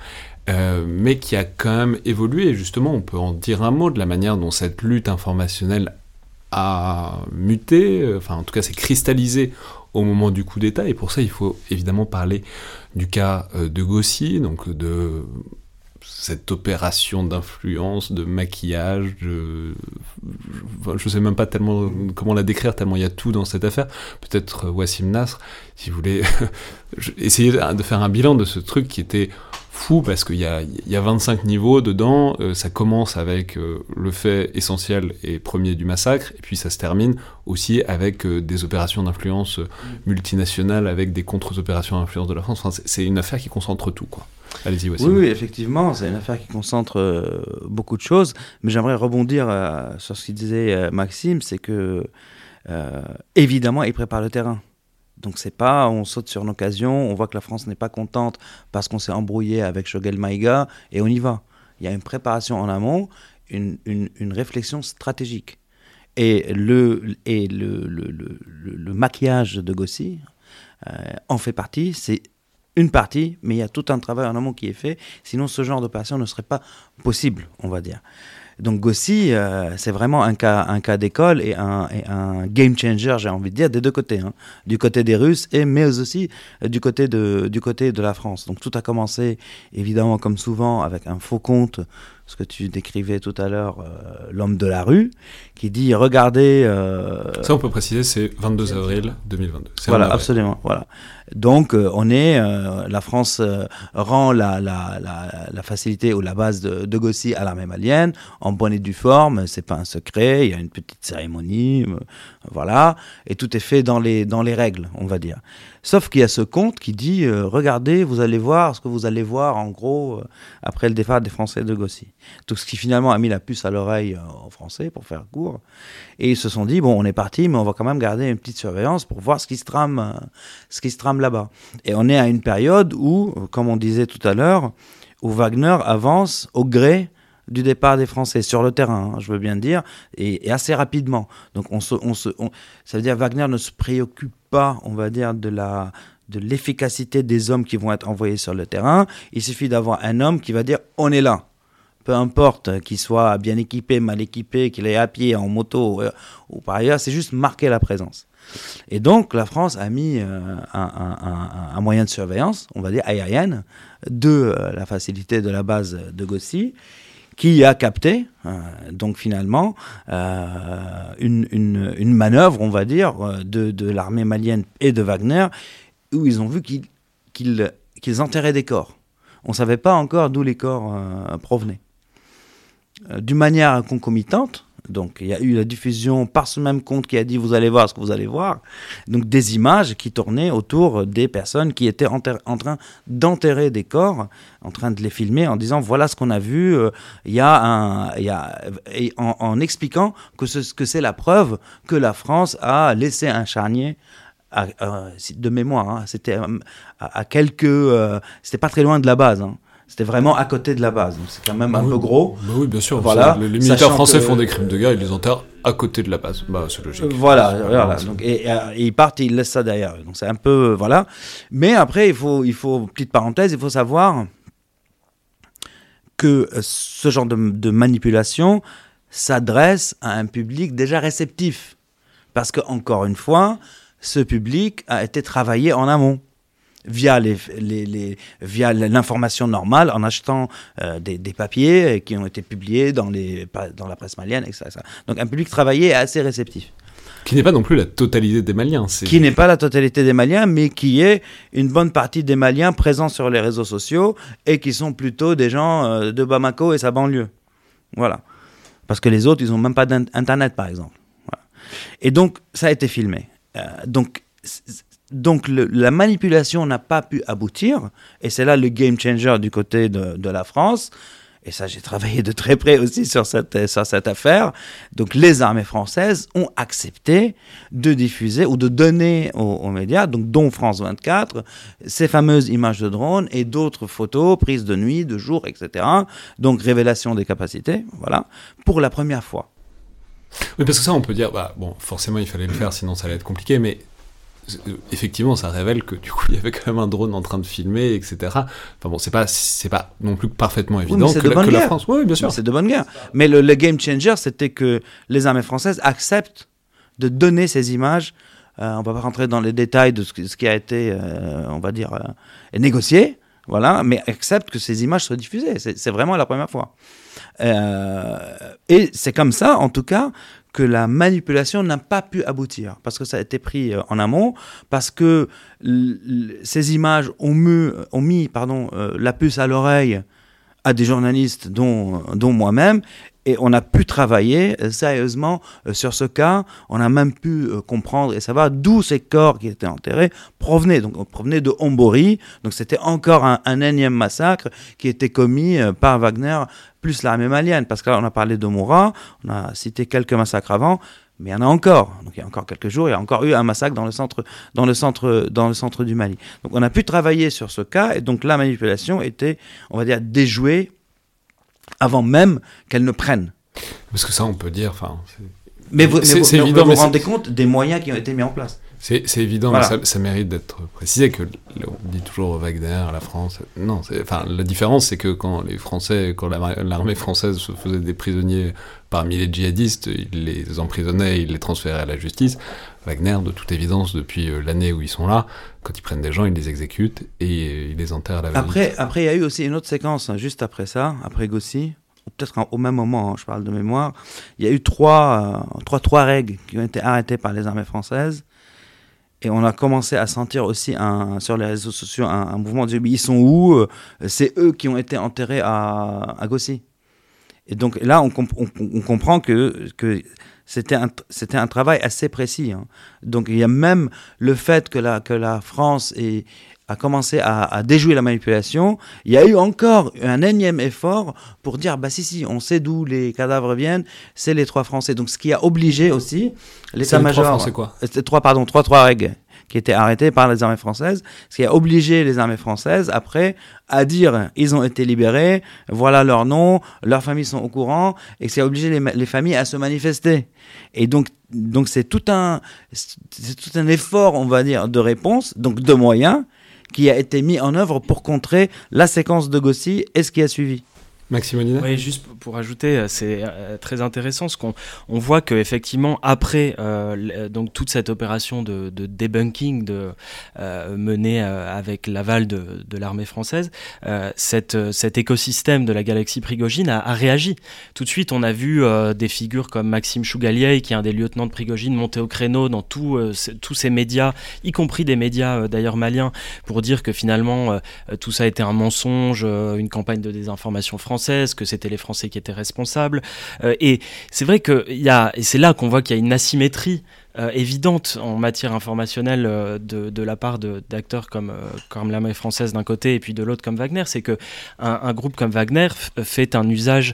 euh, mais qui a quand même évolué. Justement, on peut en dire un mot de la manière dont cette lutte informationnelle a muté, euh, enfin en tout cas s'est cristallisé au moment du coup d'État, et pour ça il faut évidemment parler du cas euh, de Gossi, donc de cette opération d'influence, de maquillage, de... je ne sais même pas tellement comment la décrire, tellement il y a tout dans cette affaire. Peut-être Wassim Nasr, si vous voulez *laughs* essayer de faire un bilan de ce truc qui était fou parce qu'il y a, y a 25 niveaux dedans. Euh, ça commence avec euh, le fait essentiel et premier du massacre, et puis ça se termine aussi avec euh, des opérations d'influence multinationales, avec des contre-opérations d'influence de la France. C'est une affaire qui concentre tout, quoi. Allez-y, Oui, oui, effectivement, c'est une affaire qui concentre beaucoup de choses. Mais j'aimerais rebondir sur ce qu'il disait Maxime, c'est que évidemment, il prépare le terrain. Donc c'est pas on saute sur une occasion, on voit que la France n'est pas contente parce qu'on s'est embrouillé avec Shogel Maïga et on y va. Il y a une préparation en amont, une, une, réflexion stratégique. Et le, et le, le, le, maquillage de Gossi euh, en fait partie, c'est une partie, mais il y a tout un travail en amont qui est fait, sinon ce genre d'opération ne serait pas possible, on va dire. Donc Gossi, euh, c'est vraiment un cas, un cas d'école et un, game changer, j'ai envie de dire, des deux côtés, hein. du côté des Russes et mais aussi euh, du côté de, du côté de la France. Donc tout a commencé, évidemment, comme souvent, avec un faux compte ce que tu décrivais tout à l'heure, euh, l'homme de la rue, qui dit regardez. Euh, Ça, on peut préciser, c'est 22 avril 2022. Voilà, absolument. Voilà. Donc, euh, on est, la France rend la, la, la, la, facilité ou la base de, de Gossi à l'armée malienne en bonne et due forme. C'est pas un secret. Il y a une petite cérémonie, voilà, et tout est fait dans les dans les règles, on va dire. Sauf qu'il y a ce conte qui dit regardez, vous allez voir ce que vous allez voir en gros après le départ des Français de Gossi. Tout ce qui finalement a mis la puce à l'oreille euh, en français, pour faire court. Et ils se sont dit, bon, on est parti, mais on va quand même garder une petite surveillance pour voir ce qui se trame, euh, ce trame là-bas. Et on est à une période où, euh, comme on disait tout à l'heure, où Wagner avance au gré du départ des Français sur le terrain, hein, je veux bien dire, et, assez rapidement. Donc on se, on se, ça veut dire Wagner ne se préoccupe pas, on va dire, de la de l'efficacité des hommes qui vont être envoyés sur le terrain. Il suffit d'avoir un homme qui va dire on est là peu importe qu'il soit bien équipé, mal équipé, qu'il est à pied, en moto euh, ou par ailleurs, c'est juste marquer la présence. Et donc la France a mis euh, un, moyen de surveillance, on va dire aérienne, de euh, la facilité de la base de Gossi, qui a capté, donc finalement, une, une, manœuvre, on va dire, de, de l'armée malienne et de Wagner, où ils ont vu qu'ils enterraient des corps. On ne savait pas encore d'où les corps provenaient. Euh, d'une manière concomitante. Donc il y a eu la diffusion par ce même compte qui a dit vous allez voir ce que vous allez voir. Donc des images qui tournaient autour des personnes qui étaient en, train d'enterrer des corps, en train de les filmer en disant voilà ce qu'on a vu. Euh, il y a y a, en, expliquant que ce que c'est la preuve que la France a laissé un charnier de mémoire. Hein. c'était à, quelques, euh, c'était pas très loin de la base. Hein. C'était vraiment à côté de la base. Donc c'est quand même un peu gros. Bah oui, bien sûr. Voilà. Les, militaires français font des crimes de guerre, ils les enterrent à côté de la base. Bah, c'est logique. Voilà, voilà. Donc, et, ils partent et ils laissent ça derrière eux. Donc c'est un peu. voilà. Mais après, il faut, il faut, petite parenthèse, il faut savoir que ce genre de, de manipulation s'adresse à un public déjà réceptif. Parce que, encore une fois, ce public a été travaillé en amont via les, les, via l'information normale en achetant euh, des, des, papiers qui ont été publiés dans, les, dans la presse malienne, etc. Donc un public travaillé et assez réceptif. Qui n'est pas non plus la totalité des Maliens. Qui n'est pas la totalité des Maliens, mais qui est une bonne partie des Maliens présents sur les réseaux sociaux et qui sont plutôt des gens euh, de Bamako et sa banlieue. Voilà. Parce que les autres, ils n'ont même pas d'Internet, par exemple. Et donc, ça a été filmé. Euh, donc, donc la manipulation n'a pas pu aboutir, et c'est là le game changer du côté de, la France. Et ça, j'ai travaillé de très près aussi sur cette, sur cette affaire. Donc, les armées françaises ont accepté de diffuser ou de donner aux, médias, donc dont France 24, ces fameuses images de drones et d'autres photos prises de nuit, de jour, etc. Donc, révélation des capacités, voilà, pour la première fois. Oui, parce que ça, on peut dire, bah, bon, forcément, il fallait le faire, sinon ça allait être compliqué, mais effectivement, ça révèle que du coup, il y avait quand même un drone en train de filmer, etc. Enfin bon, c'est pas, c'est pas non plus parfaitement évident que, la, France. Oui, bien sûr. C'est de bonne guerre. Mais le, game changer, c'était que les armées françaises acceptent de donner ces images. Euh, on va pas rentrer dans les détails de ce, qui a été, euh, on va dire, euh, négocié, voilà, mais acceptent que ces images soient diffusées. C'est vraiment la première fois. et c'est comme ça, en tout cas, que la manipulation n'a pas pu aboutir, parce que ça a été pris euh, en amont, parce que ces images ont mis, euh, la puce à l'oreille à des journalistes, dont moi-même, et on a pu travailler euh, sérieusement sur ce cas. On a même pu comprendre et savoir d'où ces corps qui étaient enterrés provenaient. Donc, on provenait de Hombori. Donc, c'était encore un, énième massacre qui était commis par Wagner plus l'armée malienne, parce qu'on a parlé de Moura, on a cité quelques massacres avant, mais il y en a encore. Donc il y a encore quelques jours, il y a encore eu un massacre dans le centre, dans le centre, dans le centre du Mali. Donc on a pu travailler sur ce cas, et donc la manipulation était, on va dire, déjouée avant même qu'elle ne prenne. Parce que ça, on peut dire, enfin. Mais vous, évident, vous vous rendez compte des moyens qui ont été mis en place. C'est évident, mais ça, mérite d'être précisé que on dit toujours Wagner, la France. Non, enfin la différence c'est que quand les Français, quand l'armée française se faisait des prisonniers parmi les djihadistes, ils les emprisonnaient, ils les transféraient à la justice. Wagner, de toute évidence, depuis euh, l'année où ils sont là, quand ils prennent des gens, ils les exécutent et ils les enterrent à la Après, après, il y a eu aussi une autre séquence hein, juste après ça, après Gossi, peut-être au même moment, hein, je parle de mémoire. Il y a eu trois, euh, trois, trois règles qui ont été arrêtées par les armées françaises et on a commencé à sentir aussi sur les réseaux sociaux un, mouvement de ils sont où euh, C'est eux qui ont été enterrés à, à. Et donc là, on, comprend que, c'était un, travail assez précis. Hein. Donc il y a même le fait que la, France est, a commencé à, déjouer la manipulation, il y a eu encore un énième effort pour dire bah si si on sait d'où les cadavres viennent, c'est les trois Français. Donc ce qui a obligé aussi l'état-major. Trois Français quoi euh, Trois pardon trois trois règles qui étaient arrêtés par les armées françaises, ce qui a obligé les armées françaises après à dire ils ont été libérés, voilà leur nom, leurs familles sont au courant, et ça a obligé les, les familles à se manifester. Et donc donc c'est tout un c'est tout un effort on va dire de réponse, donc de moyens qui a été mis en œuvre pour contrer la séquence de Gossi et ce qui a suivi. Maxime Oui, juste pour ajouter, euh, c'est euh, très intéressant ce qu'on on voit que effectivement après euh, donc toute cette opération de, de debunking de menée avec l'aval de, l'armée française, cet écosystème de la galaxie Prigogine a, réagi. Tout de suite, on a vu des figures comme Maxime Chougalier, qui est un des lieutenants de Prigogine, monter au créneau dans tous ces médias, y compris des médias d'ailleurs maliens, pour dire que finalement tout ça a été un mensonge, une campagne de désinformation française que c'était les Français qui étaient responsables. Euh, et c'est vrai que y a, et c'est là qu'on voit qu'il y a une asymétrie évidente en matière informationnelle de, de, la part d'acteurs comme, comme l'armée française d'un côté et puis de l'autre comme Wagner, c'est que un, groupe comme Wagner fait un usage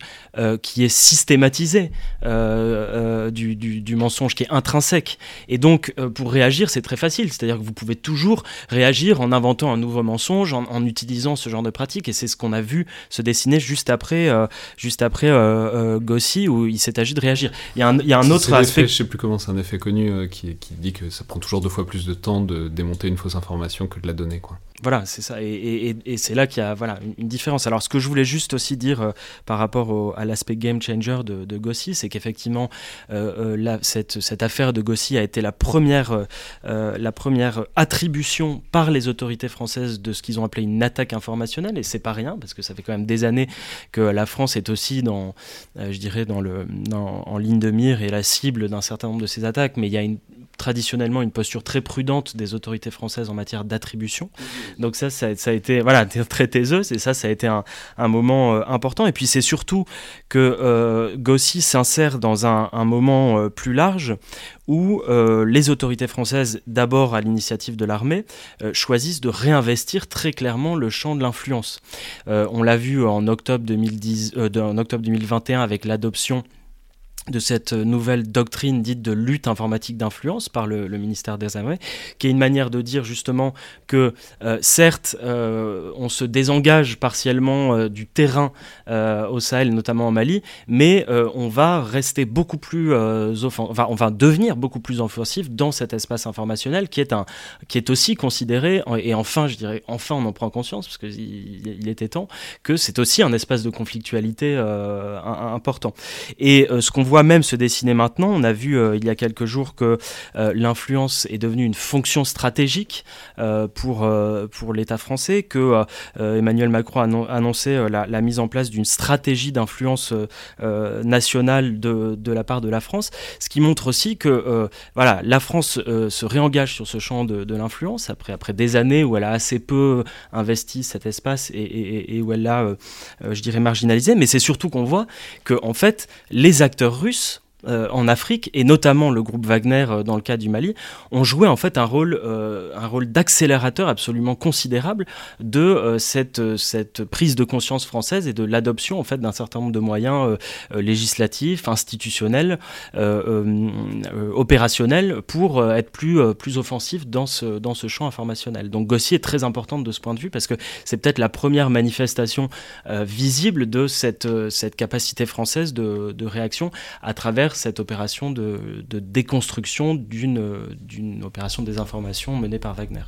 qui est systématisé du, du, du, mensonge, qui est intrinsèque. Et donc, pour réagir, c'est très facile. C'est-à-dire que vous pouvez toujours réagir en inventant un nouveau mensonge, en, en utilisant ce genre de pratique. Et c'est ce qu'on a vu se dessiner juste après, juste après Gossi, où il s'est agi de réagir. Il y a un, il y a un autre aspect. je sais plus comment, c'est un effet connu qui, qui dit que ça prend toujours deux fois plus de temps de démonter une fausse information que de la donner. Quoi. Voilà, c'est ça. Et, c'est là qu'il y a voilà, une, différence. Alors, ce que je voulais juste aussi dire euh, par rapport à l'aspect game changer de, de Gossi, c'est qu'effectivement, euh, euh cette, cette, affaire de Gossi a été la première, la première attribution par les autorités françaises de ce qu'ils ont appelé une attaque informationnelle. Et c'est pas rien, parce que ça fait quand même des années que la France est aussi dans, je dirais, dans le, en ligne de mire et la cible d'un certain nombre de ces attaques. Mais il y a une, traditionnellement une posture très prudente des autorités françaises en matière d'attribution. Donc ça, ça, a été voilà, *laughs* très taiseuse et ça, ça a été un, moment euh, important. Et puis c'est surtout que euh, Gossi s'insère dans un, moment euh, plus large où les autorités françaises, d'abord à l'initiative de l'armée, choisissent de réinvestir très clairement le champ de l'influence. on l'a vu en octobre, 2010, en octobre 2021 avec l'adoption de cette nouvelle doctrine dite de lutte informatique d'influence par le, ministère des Armées, qui est une manière de dire justement que euh, certes euh, on se désengage partiellement euh, du terrain au Sahel, notamment en Mali, mais on va rester beaucoup plus enfin, on va devenir beaucoup plus offensif dans cet espace informationnel qui est un qui est aussi considéré et enfin je dirais enfin on en prend conscience parce qu'il il était temps que c'est aussi un espace de conflictualité important. Et ce qu'on voit même se dessiner maintenant. On a vu euh, il y a quelques jours que euh, l'influence est devenue une fonction stratégique euh, pour, pour l'État français, que Emmanuel Macron a annoncé la, mise en place d'une stratégie d'influence nationale de, de, la part de la France, ce qui montre aussi que voilà, la France se réengage sur ce champ de, de l'influence. Après, après des années où elle a assez peu investi cet espace et, et où elle l'a, je dirais, marginalisé, mais c'est surtout qu'on voit que en fait, les acteurs russes euh, en Afrique, et notamment le groupe Wagner euh, dans le cas du Mali, ont joué en fait un rôle, euh, rôle d'accélérateur absolument considérable de cette, cette prise de conscience française et de l'adoption en fait d'un certain nombre de moyens législatifs, institutionnels, opérationnels pour être plus, plus offensif dans ce, dans ce champ informationnel. Donc Gossier est très importante de ce point de vue parce que c'est peut-être la première manifestation visible de cette, cette capacité française de réaction à travers cette opération de, déconstruction d'une opération de désinformation menée par Wagner.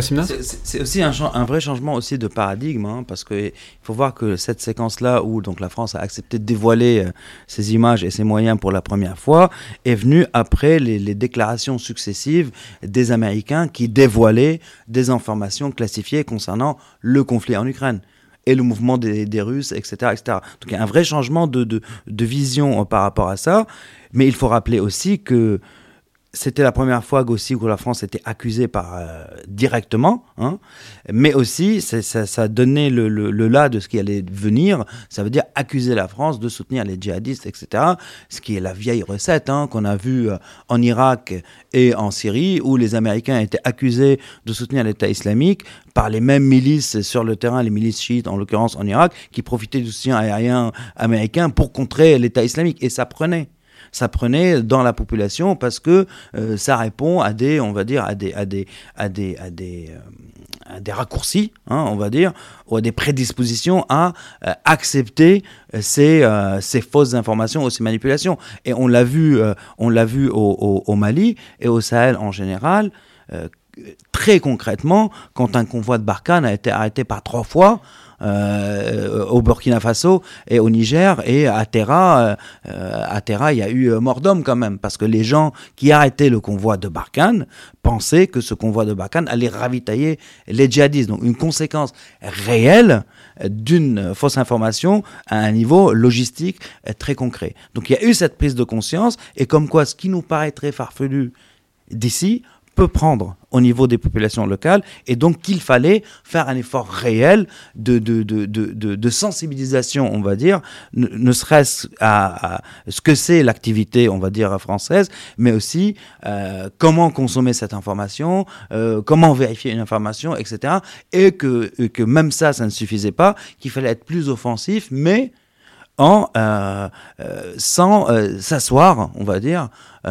c'est aussi un, un, vrai changement aussi de paradigme, hein, parce qu'il faut voir que cette séquence-là, où donc la France a accepté de dévoiler euh, ses images et ses moyens pour la première fois, est venue après les, les, déclarations successives des Américains qui dévoilaient des informations classifiées concernant le conflit en Ukraine et le mouvement des, Russes, etc., etc. Donc il y a un vrai changement de, de, de vision euh, par rapport à ça. Mais il faut rappeler aussi que c'était la première fois aussi que la France était accusée par, euh, directement, hein, mais aussi ça, donnait le, là de ce qui allait venir, ça veut dire accuser la France de soutenir les djihadistes, etc., ce qui est la vieille recette hein, qu'on a vue euh, en Irak et en Syrie, où les Américains étaient accusés de soutenir l'État islamique par les mêmes milices sur le terrain, les milices chiites en l'occurrence en Irak, qui profitaient du soutien aérien américain pour contrer l'État islamique, et ça prenait ça prenait dans la population parce que euh, ça répond à des, on va dire, à des, à des, à des, à des, euh, des raccourcis, hein, on va dire, ou à des prédispositions à euh, accepter ces, ces fausses informations ou ces manipulations. Et on l'a vu, on l'a vu au, Mali et au Sahel en général très concrètement, quand un convoi de Barkhane a été arrêté par trois fois, euh, au Burkina Faso et au Niger. Et à Terra, euh, à il y a eu mort d'homme quand même, parce que les gens qui arrêtaient le convoi de Barkhane pensaient que ce convoi de Barkhane allait ravitailler les djihadistes. Donc une conséquence réelle d'une fausse information à un niveau logistique très concret. Donc il y a eu cette prise de conscience, et comme quoi ce qui nous paraît très farfelu d'ici peut prendre au niveau des populations locales et donc qu'il fallait faire un effort réel de, de, de, de sensibilisation, on va dire, ne, serait-ce à, ce que c'est l'activité, on va dire, française, mais aussi euh, comment consommer cette information, euh, comment vérifier une information, etc. Et que, que même ça, ça ne suffisait pas, qu'il fallait être plus offensif, mais en, euh, sans s'asseoir, on va dire,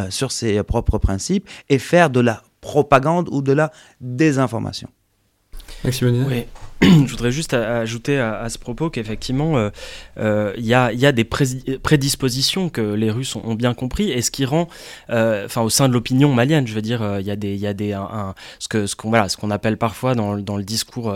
sur ses propres principes et faire de la propagande ou de la désinformation. Maxime Oui. *clears throat* je voudrais juste ajouter à, ce propos qu'effectivement, il euh, euh, y, a, des prédispositions que les Russes ont, bien compris, et ce qui rend, euh, au sein de l'opinion malienne, je veux dire, il y y a des ce que ce qu'on ce qu'on appelle parfois dans, le discours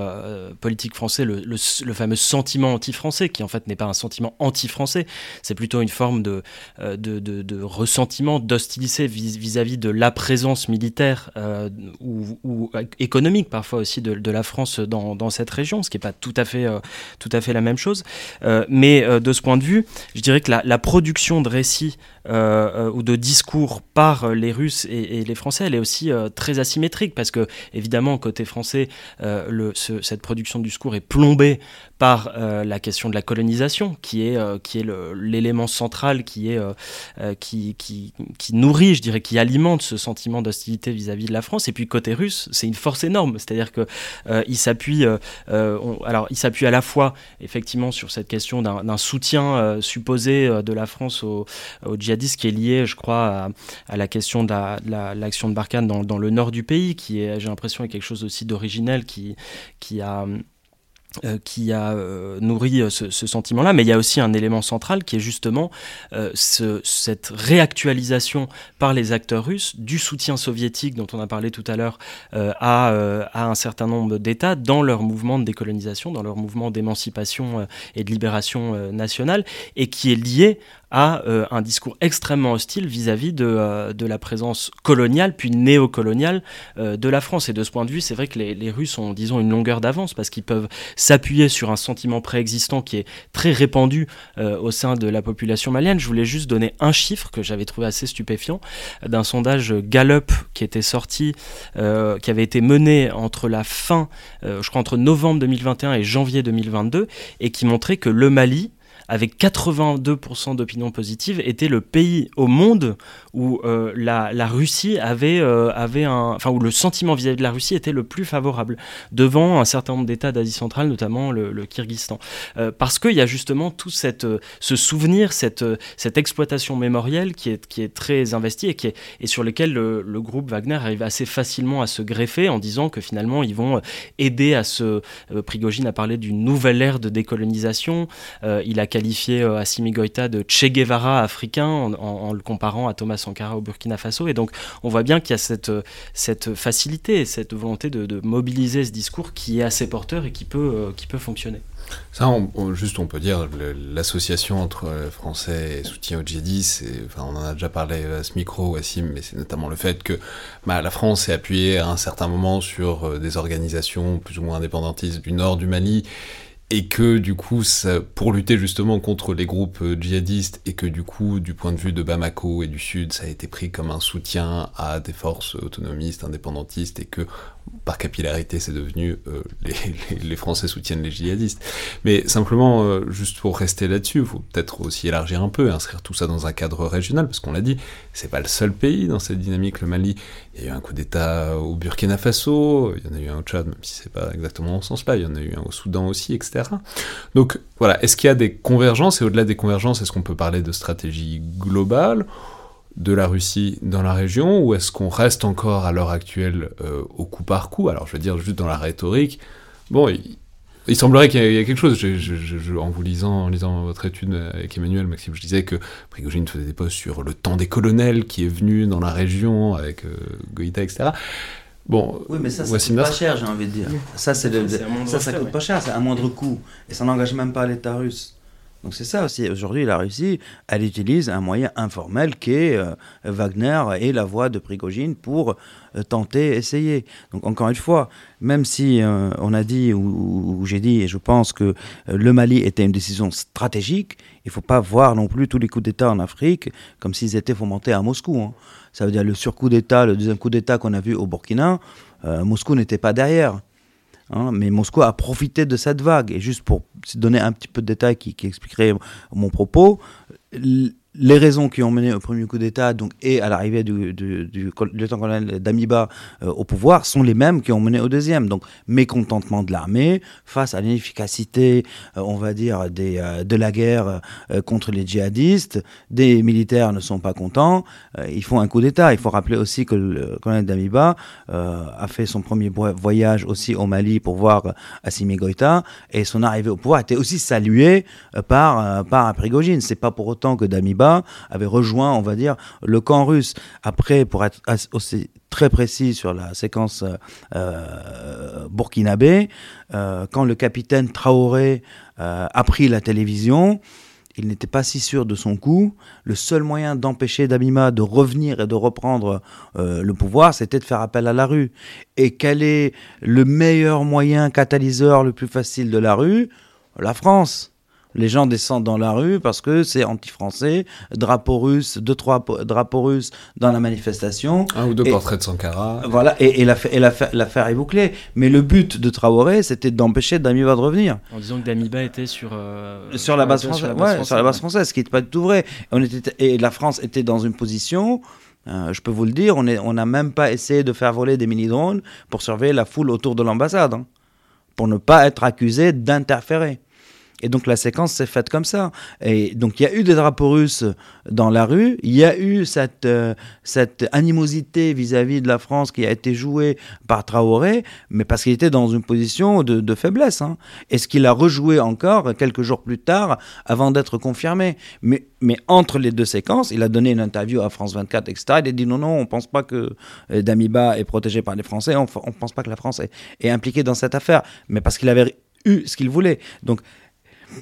politique français le, fameux sentiment anti-français, qui en fait n'est pas un sentiment anti-français, c'est plutôt une forme de, de, de, ressentiment, d'hostilité vis-à-vis de la présence militaire ou, économique parfois aussi de, de la France dans, dans cette région, ce qui n'est pas tout à fait, euh, tout à fait la même chose. Euh, mais euh, de ce point de vue, je dirais que la, production de récits ou de discours par les Russes et, les Français, elle est aussi très asymétrique parce que, évidemment, côté français, cette production de discours est plombée par la question de la colonisation, qui est, qui est l'élément central qui, est, qui, qui, nourrit, je dirais, qui alimente ce sentiment d'hostilité vis-à-vis de la France. Et puis côté russe, c'est une force énorme, c'est-à-dire qu'il il s'appuie euh, alors, il à la fois effectivement sur cette question d'un soutien euh, supposé euh, de la France aux, djihadistes qui est lié, je crois, à, la question de l'action de Barkhane dans, le nord du pays, qui est, j'ai l'impression, est quelque chose aussi d'originel qui, a euh, euh, nourri euh, ce, sentiment-là, mais il y a aussi un élément central qui est justement cette réactualisation par les acteurs russes du soutien soviétique dont on a parlé tout à l'heure à, à, un certain nombre d'États dans leur mouvement de décolonisation, dans leur mouvement d'émancipation et de libération nationale, et qui est lié à euh, un discours extrêmement hostile vis-à-vis de, euh, la présence coloniale puis néocoloniale euh, de la France. Et de ce point de vue, c'est vrai que les, les, Russes ont, disons, une longueur d'avance parce qu'ils peuvent s'appuyer sur un sentiment préexistant qui est très répandu au sein de la population malienne. Je voulais juste donner un chiffre que j'avais trouvé assez stupéfiant d'un sondage Gallup qui était sorti, qui avait été mené entre la fin, je crois entre novembre 2021 et janvier 2022, et qui montrait que le Mali avec 82% d'opinion positive, était le pays au monde où euh, la, Russie avait, euh, avait un, enfin où le sentiment vis-à-vis de la Russie était le plus favorable devant un certain nombre d'États d'Asie centrale, notamment le, le Kyrgyzstan, euh, parce qu'il y a justement tout cette, ce souvenir, cette, cette exploitation mémorielle qui est, qui est très investie et qui est, et sur lequel le, le, groupe Wagner arrive assez facilement à se greffer en disant que finalement ils vont aider à ce. Prigogine a parlé d'une nouvelle ère de décolonisation. il a qualifié euh, Assimi Goïta de Che Guevara africain en, le comparant à Thomas Sankara au Burkina Faso. Et donc on voit bien qu'il y a cette, euh, cette facilité, cette volonté de, mobiliser ce discours qui est assez porteur et qui peut, euh, qui peut fonctionner. Ça, juste, on peut dire l'association entre Français et soutien aux djihadistes, enfin, on en a déjà parlé à ce micro, Wassim, mais c'est notamment le fait que bah, la France s'est appuyée à un certain moment sur des organisations plus ou moins indépendantistes du nord du Mali, et que du coup, pour lutter justement contre les groupes euh, djihadistes, et que du coup, du point de vue de Bamako et du Sud, ça a été pris comme un soutien à des forces autonomistes, indépendantistes, et que par capillarité, c'est devenu euh, les, Français soutiennent les djihadistes. Mais simplement, euh, juste pour rester là-dessus, il faut peut-être aussi élargir un peu, inscrire tout ça dans un cadre régional, parce qu'on l'a dit, c'est pas le seul pays dans cette dynamique, le Mali. Il y a eu un coup d'État au Burkina Faso, il y en a eu un au Tchad, même si c'est pas exactement dans ce sens-là, il y en a eu un au Soudan aussi, etc. Donc voilà, est-ce qu'il y a des convergences, et au-delà des convergences, est-ce qu'on peut parler de stratégie globale de la Russie dans la région, ou est-ce qu'on reste encore à l'heure actuelle euh, au coup par coup? Alors je veux dire, juste dans la rhétorique, bon, il, semblerait qu'il y, ait quelque chose. en vous lisant, en lisant votre étude avec Emmanuel, Maxime, je disais que Prigogine faisait des posts sur le temps des colonels qui est venu dans la région avec euh, Goïta, etc. Bon, oui, mais ça, ça coûte pas cher, j'ai envie de dire. Ça, c'est ça, ça coûte pas cher, c'est un moindre coût. Et ça n'engage même pas l'État russe. Donc c'est ça aussi. Aujourd'hui, la Russie, elle utilise un moyen informel qui est euh, Wagner et la voix de Prigogine pour euh, tenter, essayer. Donc encore une fois, même si euh, on a dit, ou, j'ai dit, et je pense que le Mali était une décision stratégique, il ne faut pas voir non plus tous les coups d'État en Afrique comme s'ils étaient fomentés à Moscou. Hein. Ça veut dire le surcoup d'État, le deuxième coup d'État qu'on a vu au Burkina, Moscou n'était pas derrière. Hein, mais Moscou a profité de cette vague. Et juste pour donner un petit peu de détails qui, qui expliquerait mon propos, les raisons qui ont mené au premier coup d'État donc, et à l'arrivée du, lieutenant-colonel Damiba euh, au pouvoir sont les mêmes qui ont mené au deuxième. Donc, mécontentement de l'armée face à l'inefficacité, euh, on va dire, euh, de la guerre contre les djihadistes. Des militaires ne sont pas contents. ils font un coup d'État. Il faut rappeler aussi que le colonel Damiba a fait son premier voyage aussi au Mali pour voir Assimi Goïta et son arrivée au pouvoir était aussi saluée par, par Prigogine. C'est pas pour autant que Damiba avait rejoint, on va dire, le camp russe. Après, pour être aussi très précis sur la séquence euh, burkinabé, euh, quand le capitaine Traoré euh, a pris la télévision, il n'était pas si sûr de son coup. Le seul moyen d'empêcher Dabima de revenir et de reprendre le pouvoir, c'était de faire appel à la rue. Et quel est le meilleur moyen catalyseur le plus facile de la rue? La France les gens descendent dans la rue parce que c'est anti-français, drapeau russe, deux, trois drapeaux russes dans la manifestation. Un ou deux portraits de Sankara. Voilà, et, et l'affaire est bouclée. Mais le but de Traoré, c'était d'empêcher Damiba de revenir. En disant que Damiba était sur... Euh, sur la base française, ouais, sur la base française, ce qui n'est pas du tout vrai. On était, et la France était dans une position... Euh, je peux vous le dire, on n'a on même pas essayé de faire voler des mini-drones pour surveiller la foule autour de l'ambassade, hein, pour ne pas être accusé d'interférer. Et donc la séquence s'est faite comme ça. Et donc il y a eu des drapeaux russes dans la rue, il y a eu cette, euh, cette animosité vis-à-vis de la France qui a été jouée par Traoré, mais parce qu'il était dans une position de, faiblesse. Hein. Et ce qu'il a rejoué encore quelques jours plus tard avant d'être confirmé. Mais, mais entre les deux séquences, il a donné une interview à France 24, etc. Il a dit non, non, on ne pense pas que euh, Damiba est protégé par les Français, on ne pense pas que la France est, est impliquée dans cette affaire, mais parce qu'il avait eu ce qu'il voulait. Donc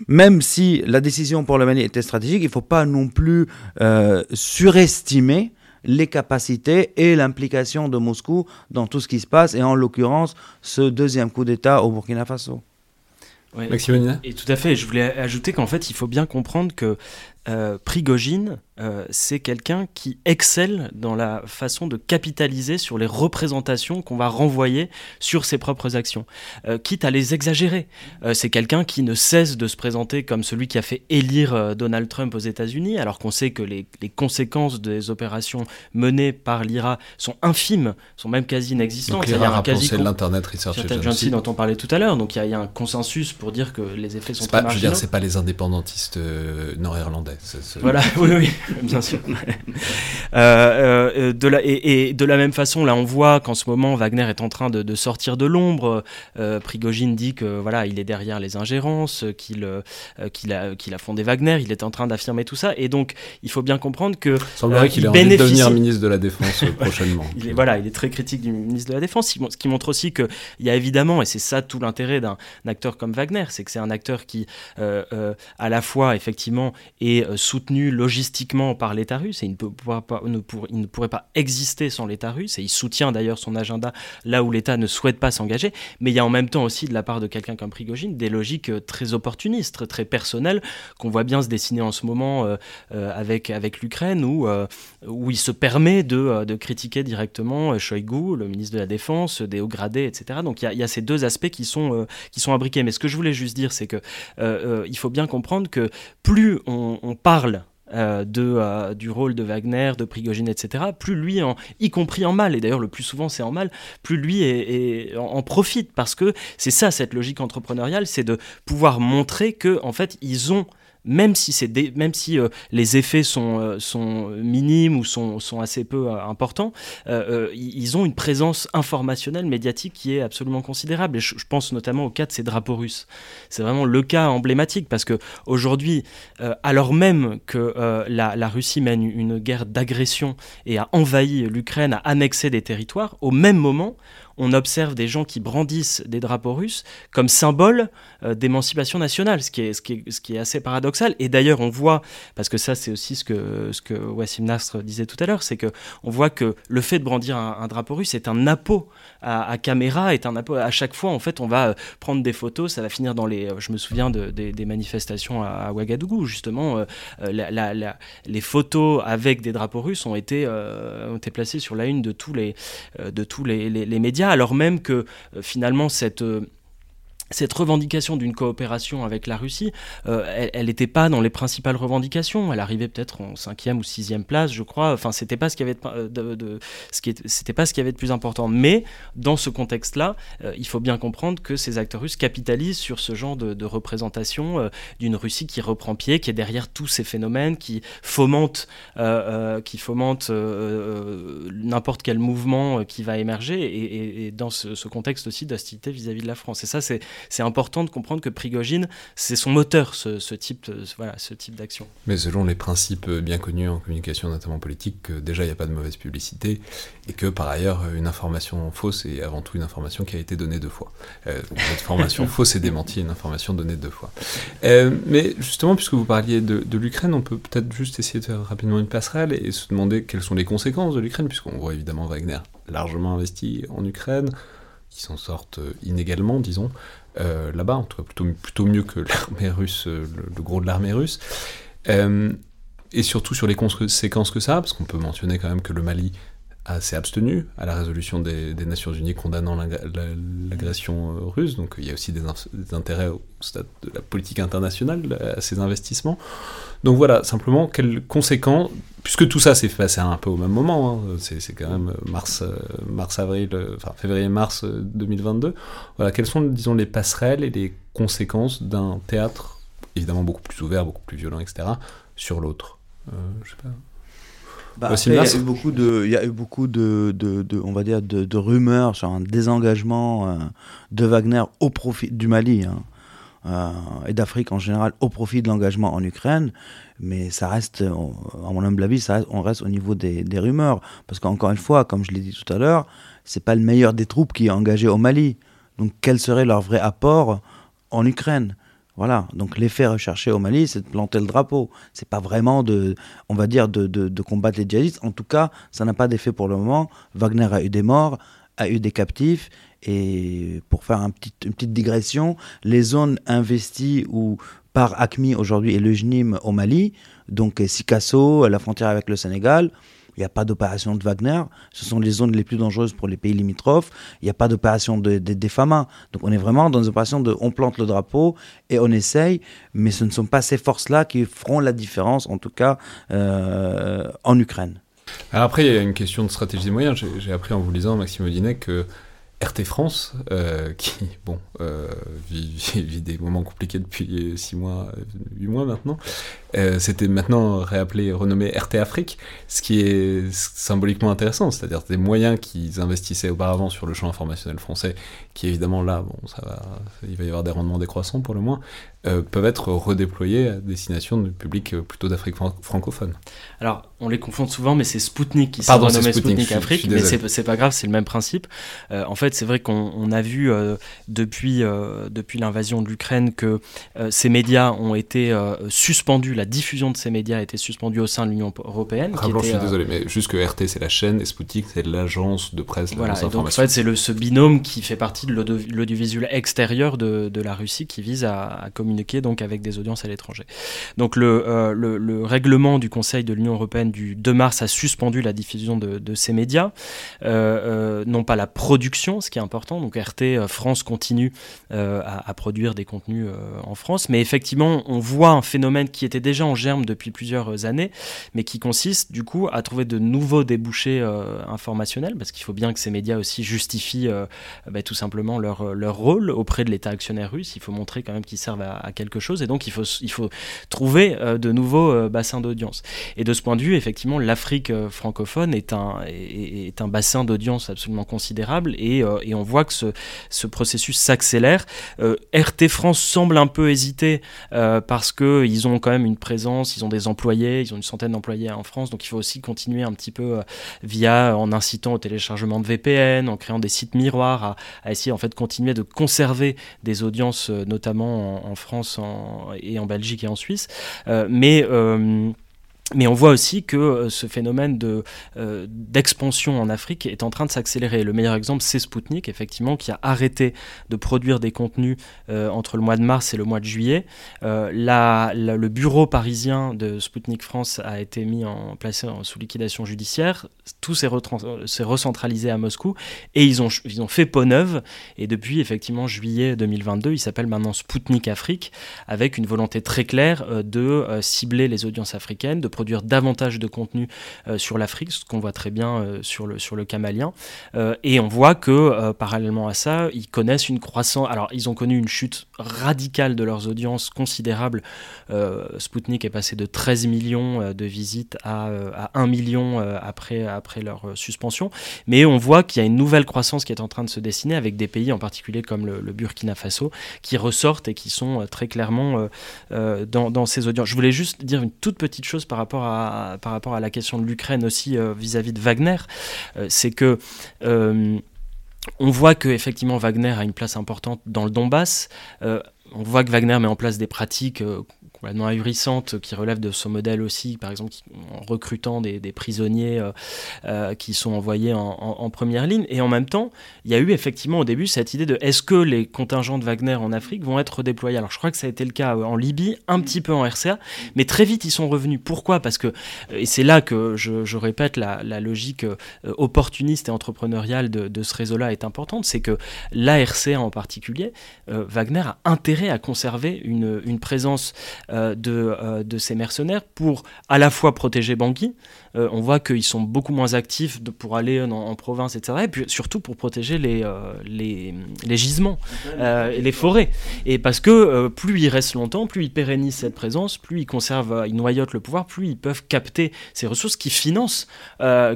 même si la décision pour le Mali était stratégique, il ne faut pas non plus euh, surestimer les capacités et l'implication de Moscou dans tout ce qui se passe, et en l'occurrence ce deuxième coup d'État au Burkina Faso. Et tout à fait, je voulais ajouter qu'en fait, il faut bien comprendre que euh, Prigogine, euh, c'est quelqu'un qui excelle dans la façon de capitaliser sur les représentations qu'on va renvoyer sur ses propres actions, euh, quitte à les exagérer. c'est quelqu'un qui ne cesse de se présenter comme celui qui a fait élire Donald Trump aux États-Unis, alors qu'on sait que les, conséquences des opérations menées par l'IRA sont infimes, sont même quasi inexistantes. l'IRA a quasi l'Internet Research Agency. Dont on parlait tout à l'heure, donc il y, a un consensus pour dire que les effets sont pas, Je veux dire, c'est pas les indépendantistes nord-irlandais voilà, oui, oui, *laughs* bien sûr. *laughs* Euh, euh, de la, et, de la même façon, là, on voit qu'en ce moment, Wagner est en train de, sortir de l'ombre. Euh, Prigogine dit que voilà, il est derrière les ingérences, qu'il qu'il a, qu'il a fondé Wagner. Il est en train d'affirmer tout ça. Et donc, il faut bien comprendre que. Semblerait qu'il ait envie de devenir ministre de la Défense *laughs* prochainement. il est, voilà, il est très critique du ministre de la Défense. Ce qui montre aussi qu'il y a évidemment, et c'est ça tout l'intérêt d'un acteur comme Wagner, c'est que c'est un acteur qui, à la fois, effectivement, est soutenu logistiquement par l'État russe et il ne, pourrait pas exister sans l'État russe et il soutient d'ailleurs son agenda là où l'État ne souhaite pas s'engager. Mais il y a en même temps aussi de la part de quelqu'un comme Prigogine des logiques euh, très opportunistes, très personnelles qu'on voit bien se dessiner en ce moment euh, euh, avec, avec l'Ukraine où, où il se permet de, de critiquer directement Shoigu, le ministre de la Défense, des hauts gradés, etc. Donc il y, a, ces deux aspects qui sont, qui sont. Mais ce que je voulais juste dire, c'est que il faut bien comprendre que plus on, parle euh, de, euh, du rôle de Wagner, de Prigogine, etc., plus lui, en, y compris en mal, et d'ailleurs le plus souvent c'est en mal, plus lui est, en, profite, parce que c'est ça cette logique entrepreneuriale, c'est de pouvoir montrer que en fait ils ont même si, c'est même si euh, les effets sont, euh, sont minimes ou sont, sont assez peu euh, importants, ils ont une présence informationnelle, médiatique qui est absolument considérable. Et je, pense notamment au cas de ces drapeaux russes. C'est vraiment le cas emblématique parce que aujourd'hui, alors même que la, la, Russie mène une guerre d'agression et a envahi l'Ukraine, a annexé des territoires, au même moment, on observe des gens qui brandissent des drapeaux russes comme symbole euh, d'émancipation nationale, ce qui, est, assez paradoxal. Et d'ailleurs, on voit, parce que ça c'est aussi ce que, ce que Wassim Nasr disait tout à l'heure, c'est que on voit que le fait de brandir un, drapeau russe est un appôt à, caméra, est un à chaque fois. En fait, on va euh, prendre des photos, ça va finir dans les. Je me souviens de, des manifestations à, Ouagadougou, justement, les photos avec des drapeaux russes ont été, ont été placées sur la une de tous les, de tous les, les médias alors même que euh, finalement cette euh, cette revendication d'une coopération avec la Russie, euh, elle n'était pas dans les principales revendications. Elle arrivait peut-être en cinquième ou sixième place, je crois. Enfin, c'était pas ce qui avait de, ce qui c'était pas ce qui avait de plus important. Mais dans ce contexte-là, euh, il faut bien comprendre que ces acteurs russes capitalisent sur ce genre de, représentation euh, d'une Russie qui reprend pied, qui est derrière tous ces phénomènes, qui fomente, qui fomente n'importe quel mouvement qui va émerger, et, dans ce, ce contexte aussi d'hostilité vis-à-vis de la France. Et ça, c'est c'est important de comprendre que Prigogine, c'est son moteur, ce, type, voilà, ce type d'action. Mais selon les principes bien connus en communication, notamment politique, déjà il n'y a pas de mauvaise publicité, et que par ailleurs, une information fausse est avant tout une information qui a été donnée deux fois. Euh, une information *laughs* fausse est démentie, une information donnée deux fois. Euh, mais justement, puisque vous parliez de, de l'Ukraine, on peut peut-être juste essayer de faire rapidement une passerelle et se demander quelles sont les conséquences de l'Ukraine, puisqu'on voit évidemment Wagner largement investi en Ukraine, qui s'en sortent inégalement, disons. Euh, là-bas, en tout cas plutôt, plutôt mieux que *laughs* l'armée russe, euh, le, gros de l'armée russe. Euh, et surtout sur les conséquences que ça, parce qu'on peut mentionner quand même que le Mali s'est abstenu à la résolution des, Nations Unies condamnant l'agression russe, donc il y a aussi des, intérêts au stade de la politique internationale à ces investissements. Donc voilà, simplement, quelles conséquences, puisque tout ça s'est passé un peu au même moment, hein, c'est quand même mars, euh, mars avril, euh, enfin février-mars 2022, euh, voilà, quelles sont, disons, les passerelles et les conséquences d'un théâtre, évidemment beaucoup plus ouvert, beaucoup plus violent, etc., sur l'autre Je sais pas. Bah, il y a eu beaucoup de, il y a eu beaucoup de, de, de on va dire, de, de, rumeurs sur un désengagement de Wagner au profit du Mali. Hein. Euh, et d'Afrique en général au profit de l'engagement en Ukraine. Mais ça reste, à mon humble avis, on reste au niveau des, rumeurs. Parce qu'encore une fois, comme je l'ai dit tout à l'heure, c'est pas le meilleur des troupes qui est engagé au Mali. Donc quel serait leur vrai apport en Ukraine? Voilà, donc l'effet recherché au Mali, c'est de planter le drapeau. C'est pas vraiment de, on va dire, de combattre les djihadistes. En tout cas, ça n'a pas d'effet pour le moment. Wagner a eu des morts, a eu des captifs, et pour faire une petite digression, les zones investies par ACMI aujourd'hui et le JNIM au Mali, donc Sikasso, la frontière avec le Sénégal, il n'y a pas d'opération de Wagner. Ce sont les zones les plus dangereuses pour les pays limitrophes. Il n'y a pas d'opération de, de, des FAMA. Donc on est vraiment dans une opération de on plante le drapeau et on essaye, mais ce ne sont pas ces forces-là qui feront la différence, en tout cas euh, en Ukraine. Alors après, il y a une question de stratégie des moyens. J'ai appris en vous lisant, Maxime Odinet, que RT France, euh, qui bon, euh, vit, *laughs* des moments compliqués depuis 6 mois, 8 mois maintenant, euh, c'était maintenant réappelé, renommé RT Afrique, ce qui est symboliquement intéressant, c'est-à-dire des moyens qu'ils investissaient auparavant sur le champ informationnel français, qui évidemment là, bon, ça va, il va y avoir des rendements décroissants pour le moins, euh, peuvent être redéployés à destination du public euh, plutôt d'Afrique francophone. Alors, on les confond souvent, mais c'est Spoutnik qui s'est renommé Spoutnik, Afrique, mais c'est pas grave, c'est le même principe. en fait, c'est vrai qu'on a vu depuis, depuis l'invasion de l'Ukraine que ces médias ont été suspendus, la diffusion de ces médias a été suspendue au sein de l'Union européenne. je suis euh, désolé, mais juste que RT c'est la chaîne et Sputnik c'est l'agence de presse. Voilà, donc en fait c'est ce binôme qui fait partie de l'audiovisuel extérieur de, de, la Russie qui vise à, communiquer donc avec des audiences à l'étranger. Donc le, euh, le, le, règlement du Conseil de l'Union européenne du 2 mars a suspendu la diffusion de, de ces médias, euh, non pas la production, ce qui est important. Donc RT France continue à, à, produire des contenus en France, mais effectivement on voit un phénomène qui était déjà déjà en germe depuis plusieurs années, mais qui consiste du coup à trouver de nouveaux débouchés euh, informationnels, parce qu'il faut bien que ces médias aussi justifient euh, bah, tout simplement leur, leur rôle auprès de l'État actionnaire russe. Il faut montrer quand même qu'ils servent à, quelque chose, et donc il faut, il faut trouver euh, de nouveaux bassins d'audience. Et de ce point de vue, effectivement, l'Afrique francophone est un, est, un bassin d'audience absolument considérable, et et, on voit que ce, ce processus s'accélère. RT France semble un peu hésiter parce qu'ils ont quand même une présence, ils ont des employés, ils ont une centaine d'employés en France, donc il faut aussi continuer un petit peu via, en incitant au téléchargement de VPN, en créant des sites miroirs, à, essayer en fait de continuer de conserver des audiences, notamment en, France et en Belgique et en Suisse. mais mais on voit aussi que euh, ce phénomène euh, d'expansion en Afrique est en train de s'accélérer. Le meilleur exemple, c'est Spoutnik, effectivement, qui a arrêté de produire des contenus euh, entre le mois de mars et le mois de juillet. le bureau parisien de Spoutnik France a été mis en placé sous liquidation judiciaire. Tout s'est, recentralisé à Moscou et ils ont, ils ont fait peau neuve. Et depuis, effectivement, juillet 2022, il s'appelle maintenant Spoutnik Afrique, avec une volonté très claire de cibler les audiences africaines, de produire davantage de contenu euh, sur l'Afrique, ce qu'on voit très bien euh, sur, le, sur le camalien. Euh, et on voit que parallèlement à ça, ils connaissent une croissance. Alors, ils ont connu une chute radicale de leurs audiences considérable. Spoutnik est passé de 13 millions de visites à, à 1 million après, après leur suspension. Mais on voit qu'il y a une nouvelle croissance qui est en train de se dessiner avec des pays en particulier comme le, Burkina Faso qui ressortent et qui sont très clairement dans, dans ces audiences. Je voulais juste dire une toute petite chose par rapport à, par rapport à la question de l'Ukraine aussi euh, vis-à-vis de Wagner, euh, c'est que euh, on voit que effectivement Wagner a une place importante dans le Donbass. on voit que Wagner met en place des pratiques complètement ahurissante qui relève de son modèle aussi, par exemple en recrutant des, prisonniers euh, euh, qui sont envoyés en, première ligne. Et en même temps, il y a eu effectivement au début cette idée de est-ce que les contingents de Wagner en Afrique vont être déployés Alors je crois que ça a été le cas euh, en Libye, un petit peu en RCA, mais très vite ils sont revenus. Pourquoi? Parce que, et c'est là que je, répète, la, logique opportuniste et entrepreneuriale de, ce réseau-là est importante, c'est que la RCA en particulier, Wagner a intérêt à conserver une, présence euh, de, euh, de, ces mercenaires pour à la fois protéger Bangui, euh, on voit qu'ils sont beaucoup moins actifs pour aller en, province, etc. Et puis surtout pour protéger les, les, les, gisements et les forêts. Et parce que plus ils restent longtemps, plus ils pérennisent cette présence, plus ils conservent, ils noyotent le pouvoir, plus ils peuvent capter ces ressources qui financent,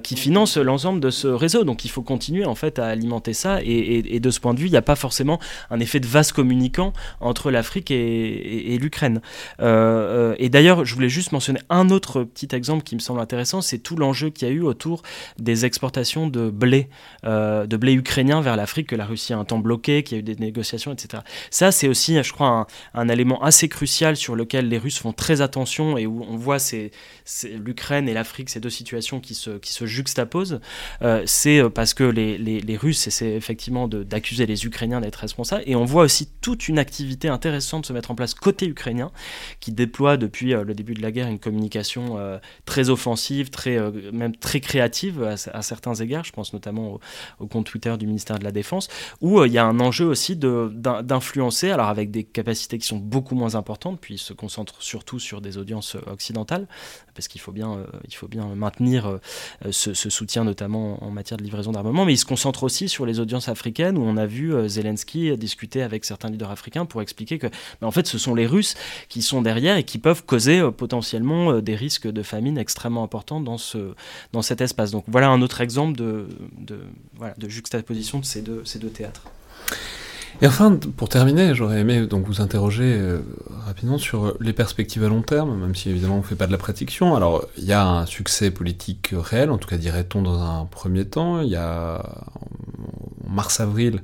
qui financent l'ensemble de ce réseau. Donc il faut continuer en fait à alimenter ça. Et, de ce point de vue, il n'y a pas forcément un effet de vase communicant entre l'Afrique et, et l'Ukraine. Euh, euh, et d'ailleurs, je voulais juste mentionner un autre petit exemple qui me semble intéressant, c'est tout l'enjeu qu'il y a eu autour des exportations de blé, euh, de blé ukrainien vers l'Afrique que la Russie a un temps bloqué, qu'il y a eu des négociations, etc. Ça, c'est aussi, je crois, un, élément assez crucial sur lequel les Russes font très attention et où on voit l'Ukraine et l'Afrique, ces deux situations qui se, qui se juxtaposent. c'est parce que les, les, les Russes essaient effectivement d'accuser les Ukrainiens d'être responsables et on voit aussi toute une activité intéressante se mettre en place côté ukrainien qui déploie depuis euh, le début de la guerre une communication euh, très offensive, euh, même très créative à, certains égards. Je pense notamment au, compte Twitter du ministère de la Défense, où il y a un enjeu aussi d'influencer, alors avec des capacités qui sont beaucoup moins importantes, puis il se concentre surtout sur des audiences occidentales, parce qu'il faut bien, faut bien maintenir ce, soutien, notamment en matière de livraison d'armement, mais il se concentre aussi sur les audiences africaines, où on a vu Zelensky discuter avec certains leaders africains pour expliquer que, en fait, ce sont les Russes qui sont derrière et qui peuvent causer euh, potentiellement euh, des risques de famine extrêmement importants dans, ce, dans cet espace. Donc voilà un autre exemple de, de, voilà, de juxtaposition de ces deux, ces deux théâtres. Et enfin, pour terminer, j'aurais aimé donc vous interroger euh, rapidement sur les perspectives à long terme, même si évidemment on ne fait pas de la prédiction. Alors, il y a un succès politique réel, en tout cas dirait-on dans un premier temps. Il y a en mars-avril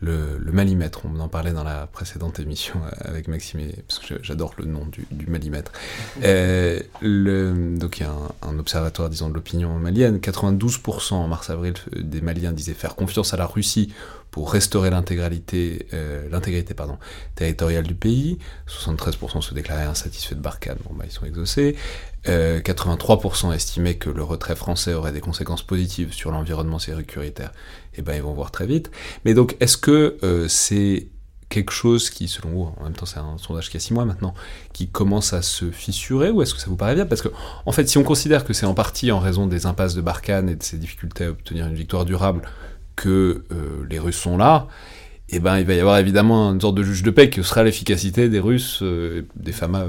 le, le, malimètre. On en parlait dans la précédente émission avec Maxime, parce que j'adore le nom du, du malimètre. *laughs* Euh, le, donc il y a un, observatoire, disons, de l'opinion malienne. 92% en mars-avril des Maliens disaient faire confiance à la Russie pour restaurer l'intégralité, euh, l'intégrité territoriale du pays. 73% se déclaraient insatisfaits de Barkhane. Bon, bah, ils sont exaucés. 83% euh, estimaient que le retrait français aurait des conséquences positives sur l'environnement sécuritaire. Eh ben, ils vont voir très vite. Mais donc, est-ce que euh, c'est quelque chose qui, selon vous, en même temps c'est un sondage qui a 6 mois maintenant, qui commence à se fissurer, ou est-ce que ça vous paraît bien Parce que, en fait, si on considère que c'est en partie en raison des impasses de Barkhane et de ses difficultés à obtenir une victoire durable que euh, les Russes sont là, et ben il va y avoir évidemment une sorte de juge de paix que sera l'efficacité des Russes, des FAMA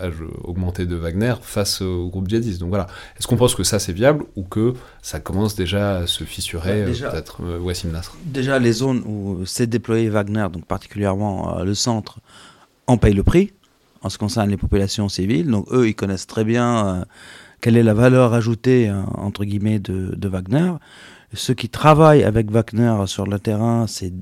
âge augmenté de Wagner face au groupe djihadiste. Donc voilà, est-ce qu'on pense que ça c'est viable ou que ça commence déjà à se fissurer, peut-être Wassim Nasr? Déjà les zones où s'est déployé Wagner, donc particulièrement le centre, en paye le prix en ce qui concerne les populations civiles. Donc eux, ils connaissent très bien quelle est la valeur ajoutée, entre guillemets, de, de Wagner. Ceux qui travaillent avec Wagner sur le terrain, c'est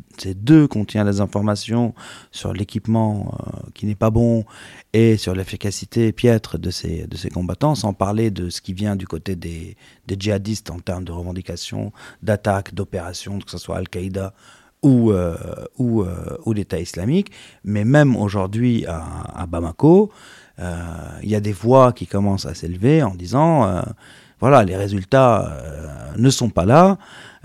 d'eux qu'on tient les informations sur l'équipement euh, qui n'est pas bon et sur l'efficacité piètre de ces, de ces combattants, sans parler de ce qui vient du côté des, djihadistes en termes de revendications, d'attaques, d'opérations, que ce soit Al-Qaïda ou, euh, ou, euh, ou l'État islamique. Mais même aujourd'hui à, Bamako, il y a des voix qui commencent à s'élever en disant voilà, les résultats euh, ne sont pas là,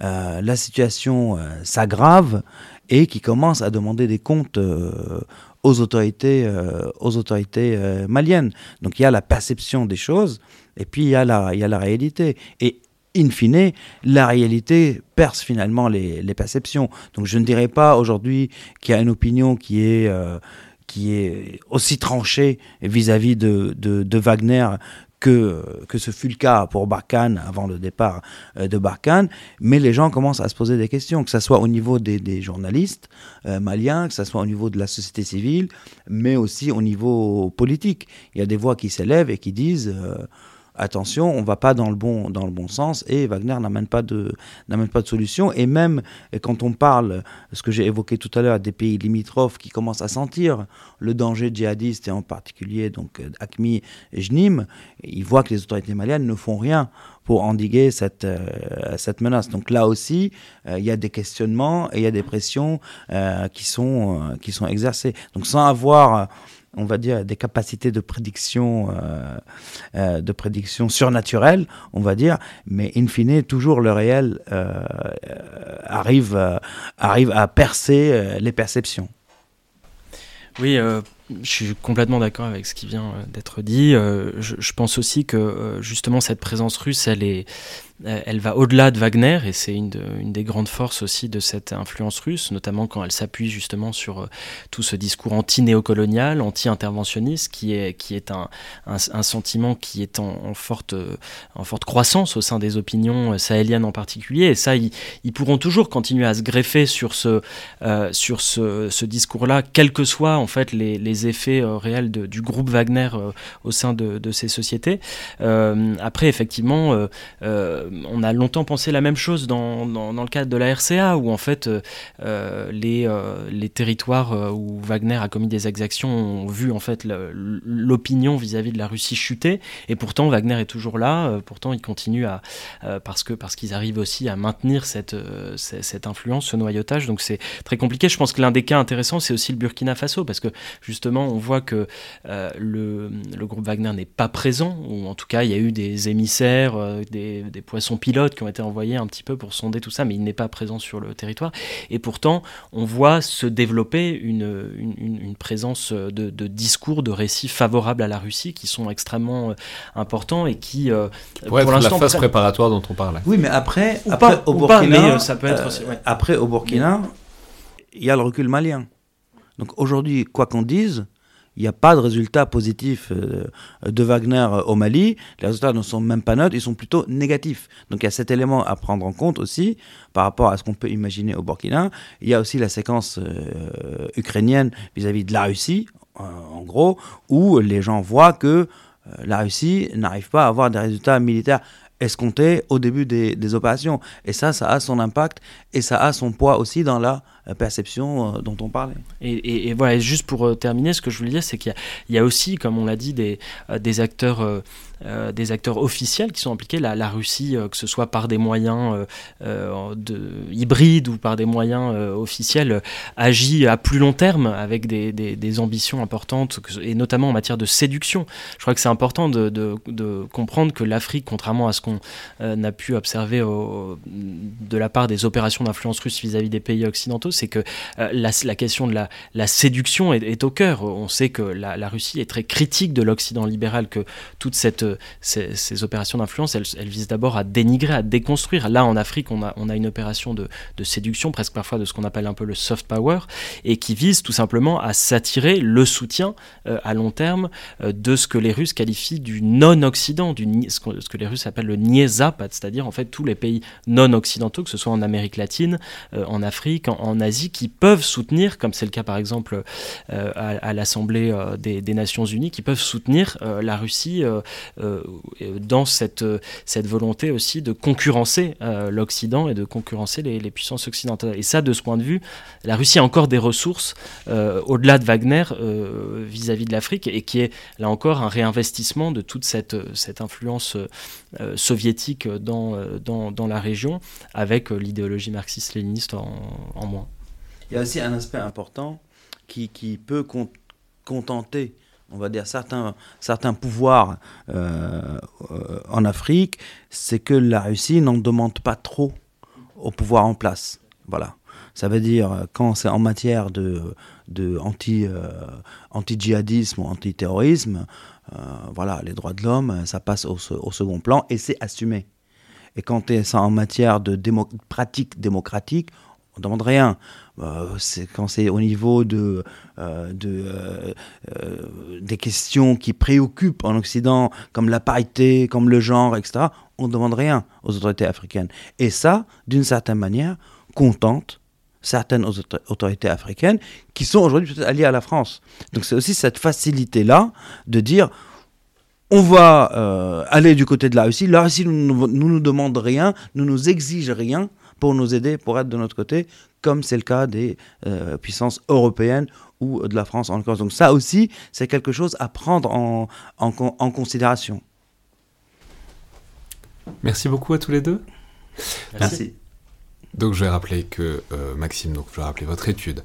euh, la situation euh, s'aggrave et qui commence à demander des comptes aux autorités, aux autorités maliennes. Donc il y a la perception des choses et puis il y a la, il y a la réalité. Et in fine, la réalité perce finalement les, les perceptions. Donc je ne dirais pas aujourd'hui qu'il y a une opinion qui est qui est aussi tranchée vis-à-vis de, de, Wagner que, que ce fut le cas pour Barkhane avant le départ euh, de Barkhane, mais les gens commencent à se poser des questions, que ce soit au niveau des, des journalistes euh, maliens, que ce soit au niveau de la société civile, mais aussi au niveau politique. Il y a des voix qui s'élèvent et qui disent... Euh, attention, on va pas dans le bon, dans le bon sens et Wagner n'amène pas de, pas de solution. Et même quand on parle, ce que j'ai évoqué tout à l'heure, des pays limitrophes qui commencent à sentir le danger djihadiste et en particulier donc Akmi et Jnim, ils voient que les autorités maliennes ne font rien pour endiguer cette, euh, cette menace. Donc là aussi, euh, il y a des questionnements et il y a des pressions euh, qui, sont, qui sont exercées. Donc sans avoir on va dire, des capacités de prédiction, euh, euh, de prédiction surnaturelle, on va dire, mais in fine, toujours le réel euh, arrive, arrive à percer les perceptions. Oui, je suis complètement d'accord avec ce qui vient d'être dit. Je, je, pense aussi que justement cette présence russe, elle est, elle va au-delà de Wagner et c'est une, des grandes forces aussi de cette influence russe, notamment quand elle s'appuie justement sur euh, tout ce discours anti-néocolonial, anti-interventionniste, qui est, un, sentiment qui est en, forte, en forte croissance au sein des opinions euh, sahéliennes en particulier. Et ça, ils, pourront toujours continuer à se greffer sur ce, sur ce, discours-là, quels que soient en fait les, effets réels du groupe Wagner au sein de, ces sociétés. après, effectivement, on a longtemps pensé la même chose dans, le cadre de la RCA, où en fait euh, euh, les, euh, les territoires où Wagner a commis des exactions ont vu en fait l'opinion vis-à-vis de la Russie chuter, et pourtant Wagner est toujours là, pourtant il continue à parce que parce qu'ils arrivent aussi à maintenir cette, cette influence, ce noyautage, donc c'est très compliqué. Je pense que l'un des cas intéressants, c'est aussi le Burkina Faso, parce que justement on voit que le, le, groupe Wagner n'est pas présent, ou en tout cas il y a eu des émissaires, des, des poissons son pilotes qui ont été envoyés un petit peu pour sonder tout ça, mais il n'est pas présent sur le territoire. Et pourtant, on voit se développer une, une, présence de, discours, de récits favorables à la Russie qui sont extrêmement euh, importants et qui, euh, pour l'instant, la phase préparatoire dont on parle. Oui, mais après, après au Burkina, euh, ça peut être après au Burkina, il y a le recul malien. Donc aujourd'hui, quoi qu'on dise, il n'y a pas de résultat positif euh, de Wagner au Mali. Les résultats ne sont même pas neutres, ils sont plutôt négatifs. Donc il y a cet élément à prendre en compte aussi par rapport à ce qu'on peut imaginer au Burkina. Il y a aussi la séquence euh, ukrainienne vis-à-vis de la Russie, euh, en gros, où les gens voient que la Russie n'arrive pas à avoir des résultats militaires escomptés au début des, opérations. Et ça, ça a son impact et ça a son poids aussi dans la perception euh, dont on parlait. Et, et, voilà, juste pour euh, terminer, ce que je voulais dire, c'est qu'il y, y, a aussi, comme on l'a dit, des, euh, des acteurs euh, des acteurs officiels qui sont impliqués. La, Russie, euh, que ce soit par des moyens euh, de, hybrides ou par des moyens officiels, agit à plus long terme avec des, ambitions importantes, et notamment en matière de séduction. Je crois que c'est important de, comprendre que l'Afrique, contrairement à ce qu'on a pu observer de la part des opérations d'influence russe vis-à-vis des pays occidentaux, c'est que la, question de la, séduction est, au cœur. On sait que la, Russie est très critique de l'Occident libéral, que toutes cette, ces, opérations d'influence, elles, visent d'abord à dénigrer, à déconstruire. Là, en Afrique, on a, une opération de, séduction, presque parfois de ce qu'on appelle un peu le soft power, et qui vise tout simplement à s'attirer le soutien à long terme de ce que les Russes qualifient du non-Occident, ce, que les Russes appellent le Niezapad, c'est-à-dire en fait tous les pays non-occidentaux, que ce soit en Amérique latine, euh, en Afrique, en, Asie, qui peuvent soutenir, comme c'est le cas par exemple euh, à, l'Assemblée euh, des, Nations Unies, qui peuvent soutenir la Russie dans cette, cette volonté aussi de concurrencer l'Occident et de concurrencer les, puissances occidentales. Et ça, de ce point de vue, la Russie a encore des ressources au-delà de Wagner vis-à-vis -vis de l'Afrique et qui est là encore un réinvestissement de toute cette, influence euh, soviétique dans, euh, la région, avec euh, l'idéologie marxiste-léniniste en, moins. Il y a aussi un aspect important qui peut contenter on va dire, certains, certains pouvoirs en Afrique, c'est que la Russie n'en demande pas trop au pouvoir en place. Voilà. Ça veut dire, quand c'est en matière de, de anti, anti-djihadisme ou anti-terrorisme, euh, voilà, les droits de l'homme, ça passe au, second plan et c'est assumé. Et quand c'est en matière de pratique démocratique, on ne demande rien. Euh, quand c'est au niveau de, euh, de des questions qui préoccupent en Occident, comme la parité, comme le genre, etc., on ne demande rien aux autorités africaines. Et ça, d'une certaine manière, contente certaines autorités africaines qui sont aujourd'hui peut-être alliées à la France. Donc c'est aussi cette facilité-là de dire on va euh, aller du côté de la Russie. La Russie ne nous, nous, demande rien, ne nous exige rien pour nous aider, pour être de notre côté, comme c'est le cas des euh, puissances européennes ou de la France en l'occurrence. Donc ça aussi, c'est quelque chose à prendre en, en, considération. Merci beaucoup à tous les deux. Merci. Donc je vais rappeler que, euh, Maxime, donc je vais rappeler votre étude.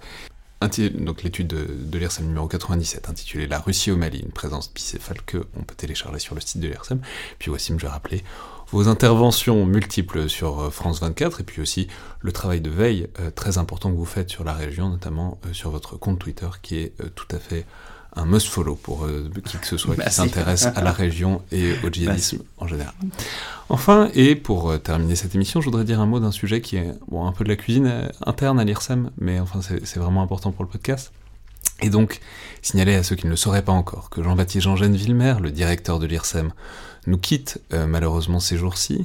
Donc l'étude de, de l'IRSEM numéro 97, intitulée La Russie au Mali, une présence bicéphale que on peut télécharger sur le site de l'IRSEM. Puis Wassim, je vais rappeler vos interventions multiples sur euh, France 24 et puis aussi le travail de veille euh, très important que vous faites sur la région, notamment sur votre compte Twitter qui est tout à fait un must-follow pour euh, qui que ce soit qui s'intéresse à la région et au djihadisme en général. Enfin, et pour euh, terminer cette émission, je voudrais dire un mot d'un sujet qui est bon, un peu de la cuisine euh, interne à l'IRSEM, mais enfin c'est vraiment important pour le podcast. Et donc, signaler à ceux qui ne le sauraient pas encore que Jean-Baptiste Jean-Gène Villemer, le directeur de l'IRSEM, nous quitte malheureusement ces jours-ci.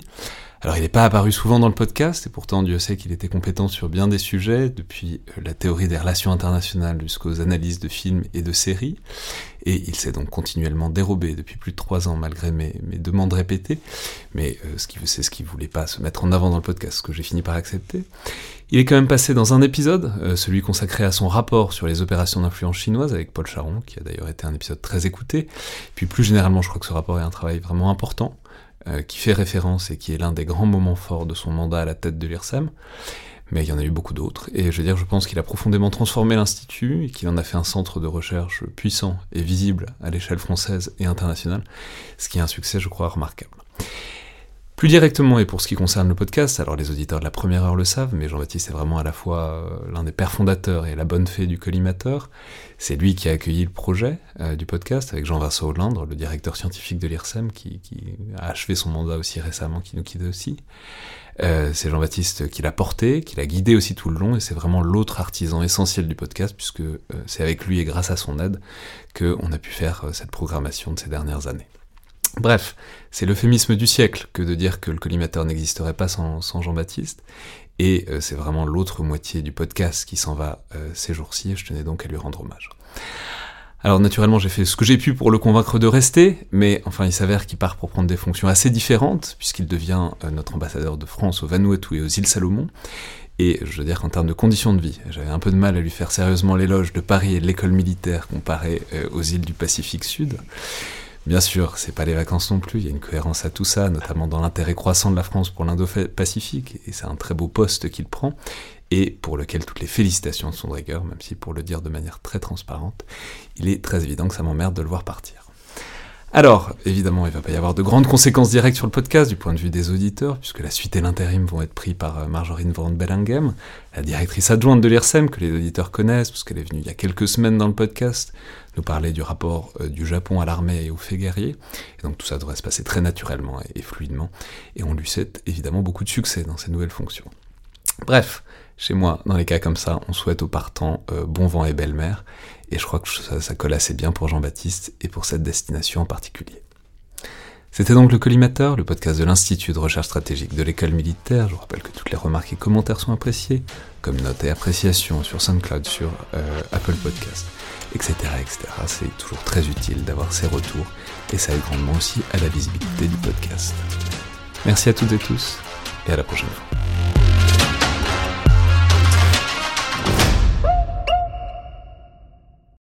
Alors il n'est pas apparu souvent dans le podcast, et pourtant Dieu sait qu'il était compétent sur bien des sujets, depuis euh, la théorie des relations internationales jusqu'aux analyses de films et de séries, et il s'est donc continuellement dérobé depuis plus de trois ans malgré mes, demandes répétées, mais euh, ce c'est ce qu'il voulait pas se mettre en avant dans le podcast, ce que j'ai fini par accepter. Il est quand même passé dans un épisode, euh, celui consacré à son rapport sur les opérations d'influence chinoise avec Paul Charon, qui a d'ailleurs été un épisode très écouté, puis plus généralement je crois que ce rapport est un travail vraiment important, euh, qui fait référence et qui est l'un des grands moments forts de son mandat à la tête de l'IRSEM. Mais il y en a eu beaucoup d'autres. Et je veux dire, je pense qu'il a profondément transformé l'Institut et qu'il en a fait un centre de recherche puissant et visible à l'échelle française et internationale, ce qui est un succès, je crois, remarquable. Plus directement, et pour ce qui concerne le podcast, alors les auditeurs de la première heure le savent, mais Jean-Baptiste est vraiment à la fois euh, l'un des pères fondateurs et la bonne fée du collimateur. C'est lui qui a accueilli le projet euh, du podcast avec Jean-Vincent Hollande, le directeur scientifique de l'IRSEM, qui, a achevé son mandat aussi récemment, qui nous quitte aussi. Euh, c'est Jean-Baptiste qui l'a porté, qui l'a guidé aussi tout le long, et c'est vraiment l'autre artisan essentiel du podcast, puisque c'est avec lui et grâce à son aide qu'on a pu faire cette programmation de ces dernières années. Bref, c'est l'euphémisme du siècle que de dire que le collimateur n'existerait pas sans, Jean-Baptiste, et euh, c'est vraiment l'autre moitié du podcast qui s'en va euh, ces jours-ci, et je tenais donc à lui rendre hommage. Alors naturellement j'ai fait ce que j'ai pu pour le convaincre de rester, mais enfin il s'avère qu'il part pour prendre des fonctions assez différentes, puisqu'il devient euh, notre ambassadeur de France au Vanuatu et aux îles Salomon, et je veux dire qu'en termes de conditions de vie, j'avais un peu de mal à lui faire sérieusement l'éloge de Paris et de l'école militaire comparé aux îles du Pacifique Sud. Bien sûr, c'est pas les vacances non plus, il y a une cohérence à tout ça, notamment dans l'intérêt croissant de la France pour l'Indo-Pacifique, et c'est un très beau poste qu'il prend, et pour lequel toutes les félicitations sont de rigueur, même si pour le dire de manière très transparente, il est très évident que ça m'emmerde de le voir partir. Alors, évidemment, il ne va pas y avoir de grandes conséquences directes sur le podcast du point de vue des auditeurs, puisque la suite et l'intérim vont être pris par euh, Marjorine Van Bellingham, la directrice adjointe de l'IRSEM, que les auditeurs connaissent, parce qu'elle est venue il y a quelques semaines dans le podcast, nous parler du rapport euh, du Japon à l'armée et aux faits guerriers. Et donc tout ça devrait se passer très naturellement et, fluidement, et on lui souhaite évidemment beaucoup de succès dans ses nouvelles fonctions. Bref, chez moi, dans les cas comme ça, on souhaite aux partants euh, bon vent et belle mer, et je crois que ça, colle assez bien pour Jean-Baptiste et pour cette destination en particulier. C'était donc le Collimateur, le podcast de l'Institut de recherche stratégique de l'école militaire. Je vous rappelle que toutes les remarques et commentaires sont appréciés, comme notes et appréciations sur SoundCloud, sur euh, Apple Podcast, etc. etc. C'est toujours très utile d'avoir ces retours et ça aide grandement aussi à la visibilité du podcast. Merci à toutes et tous et à la prochaine fois.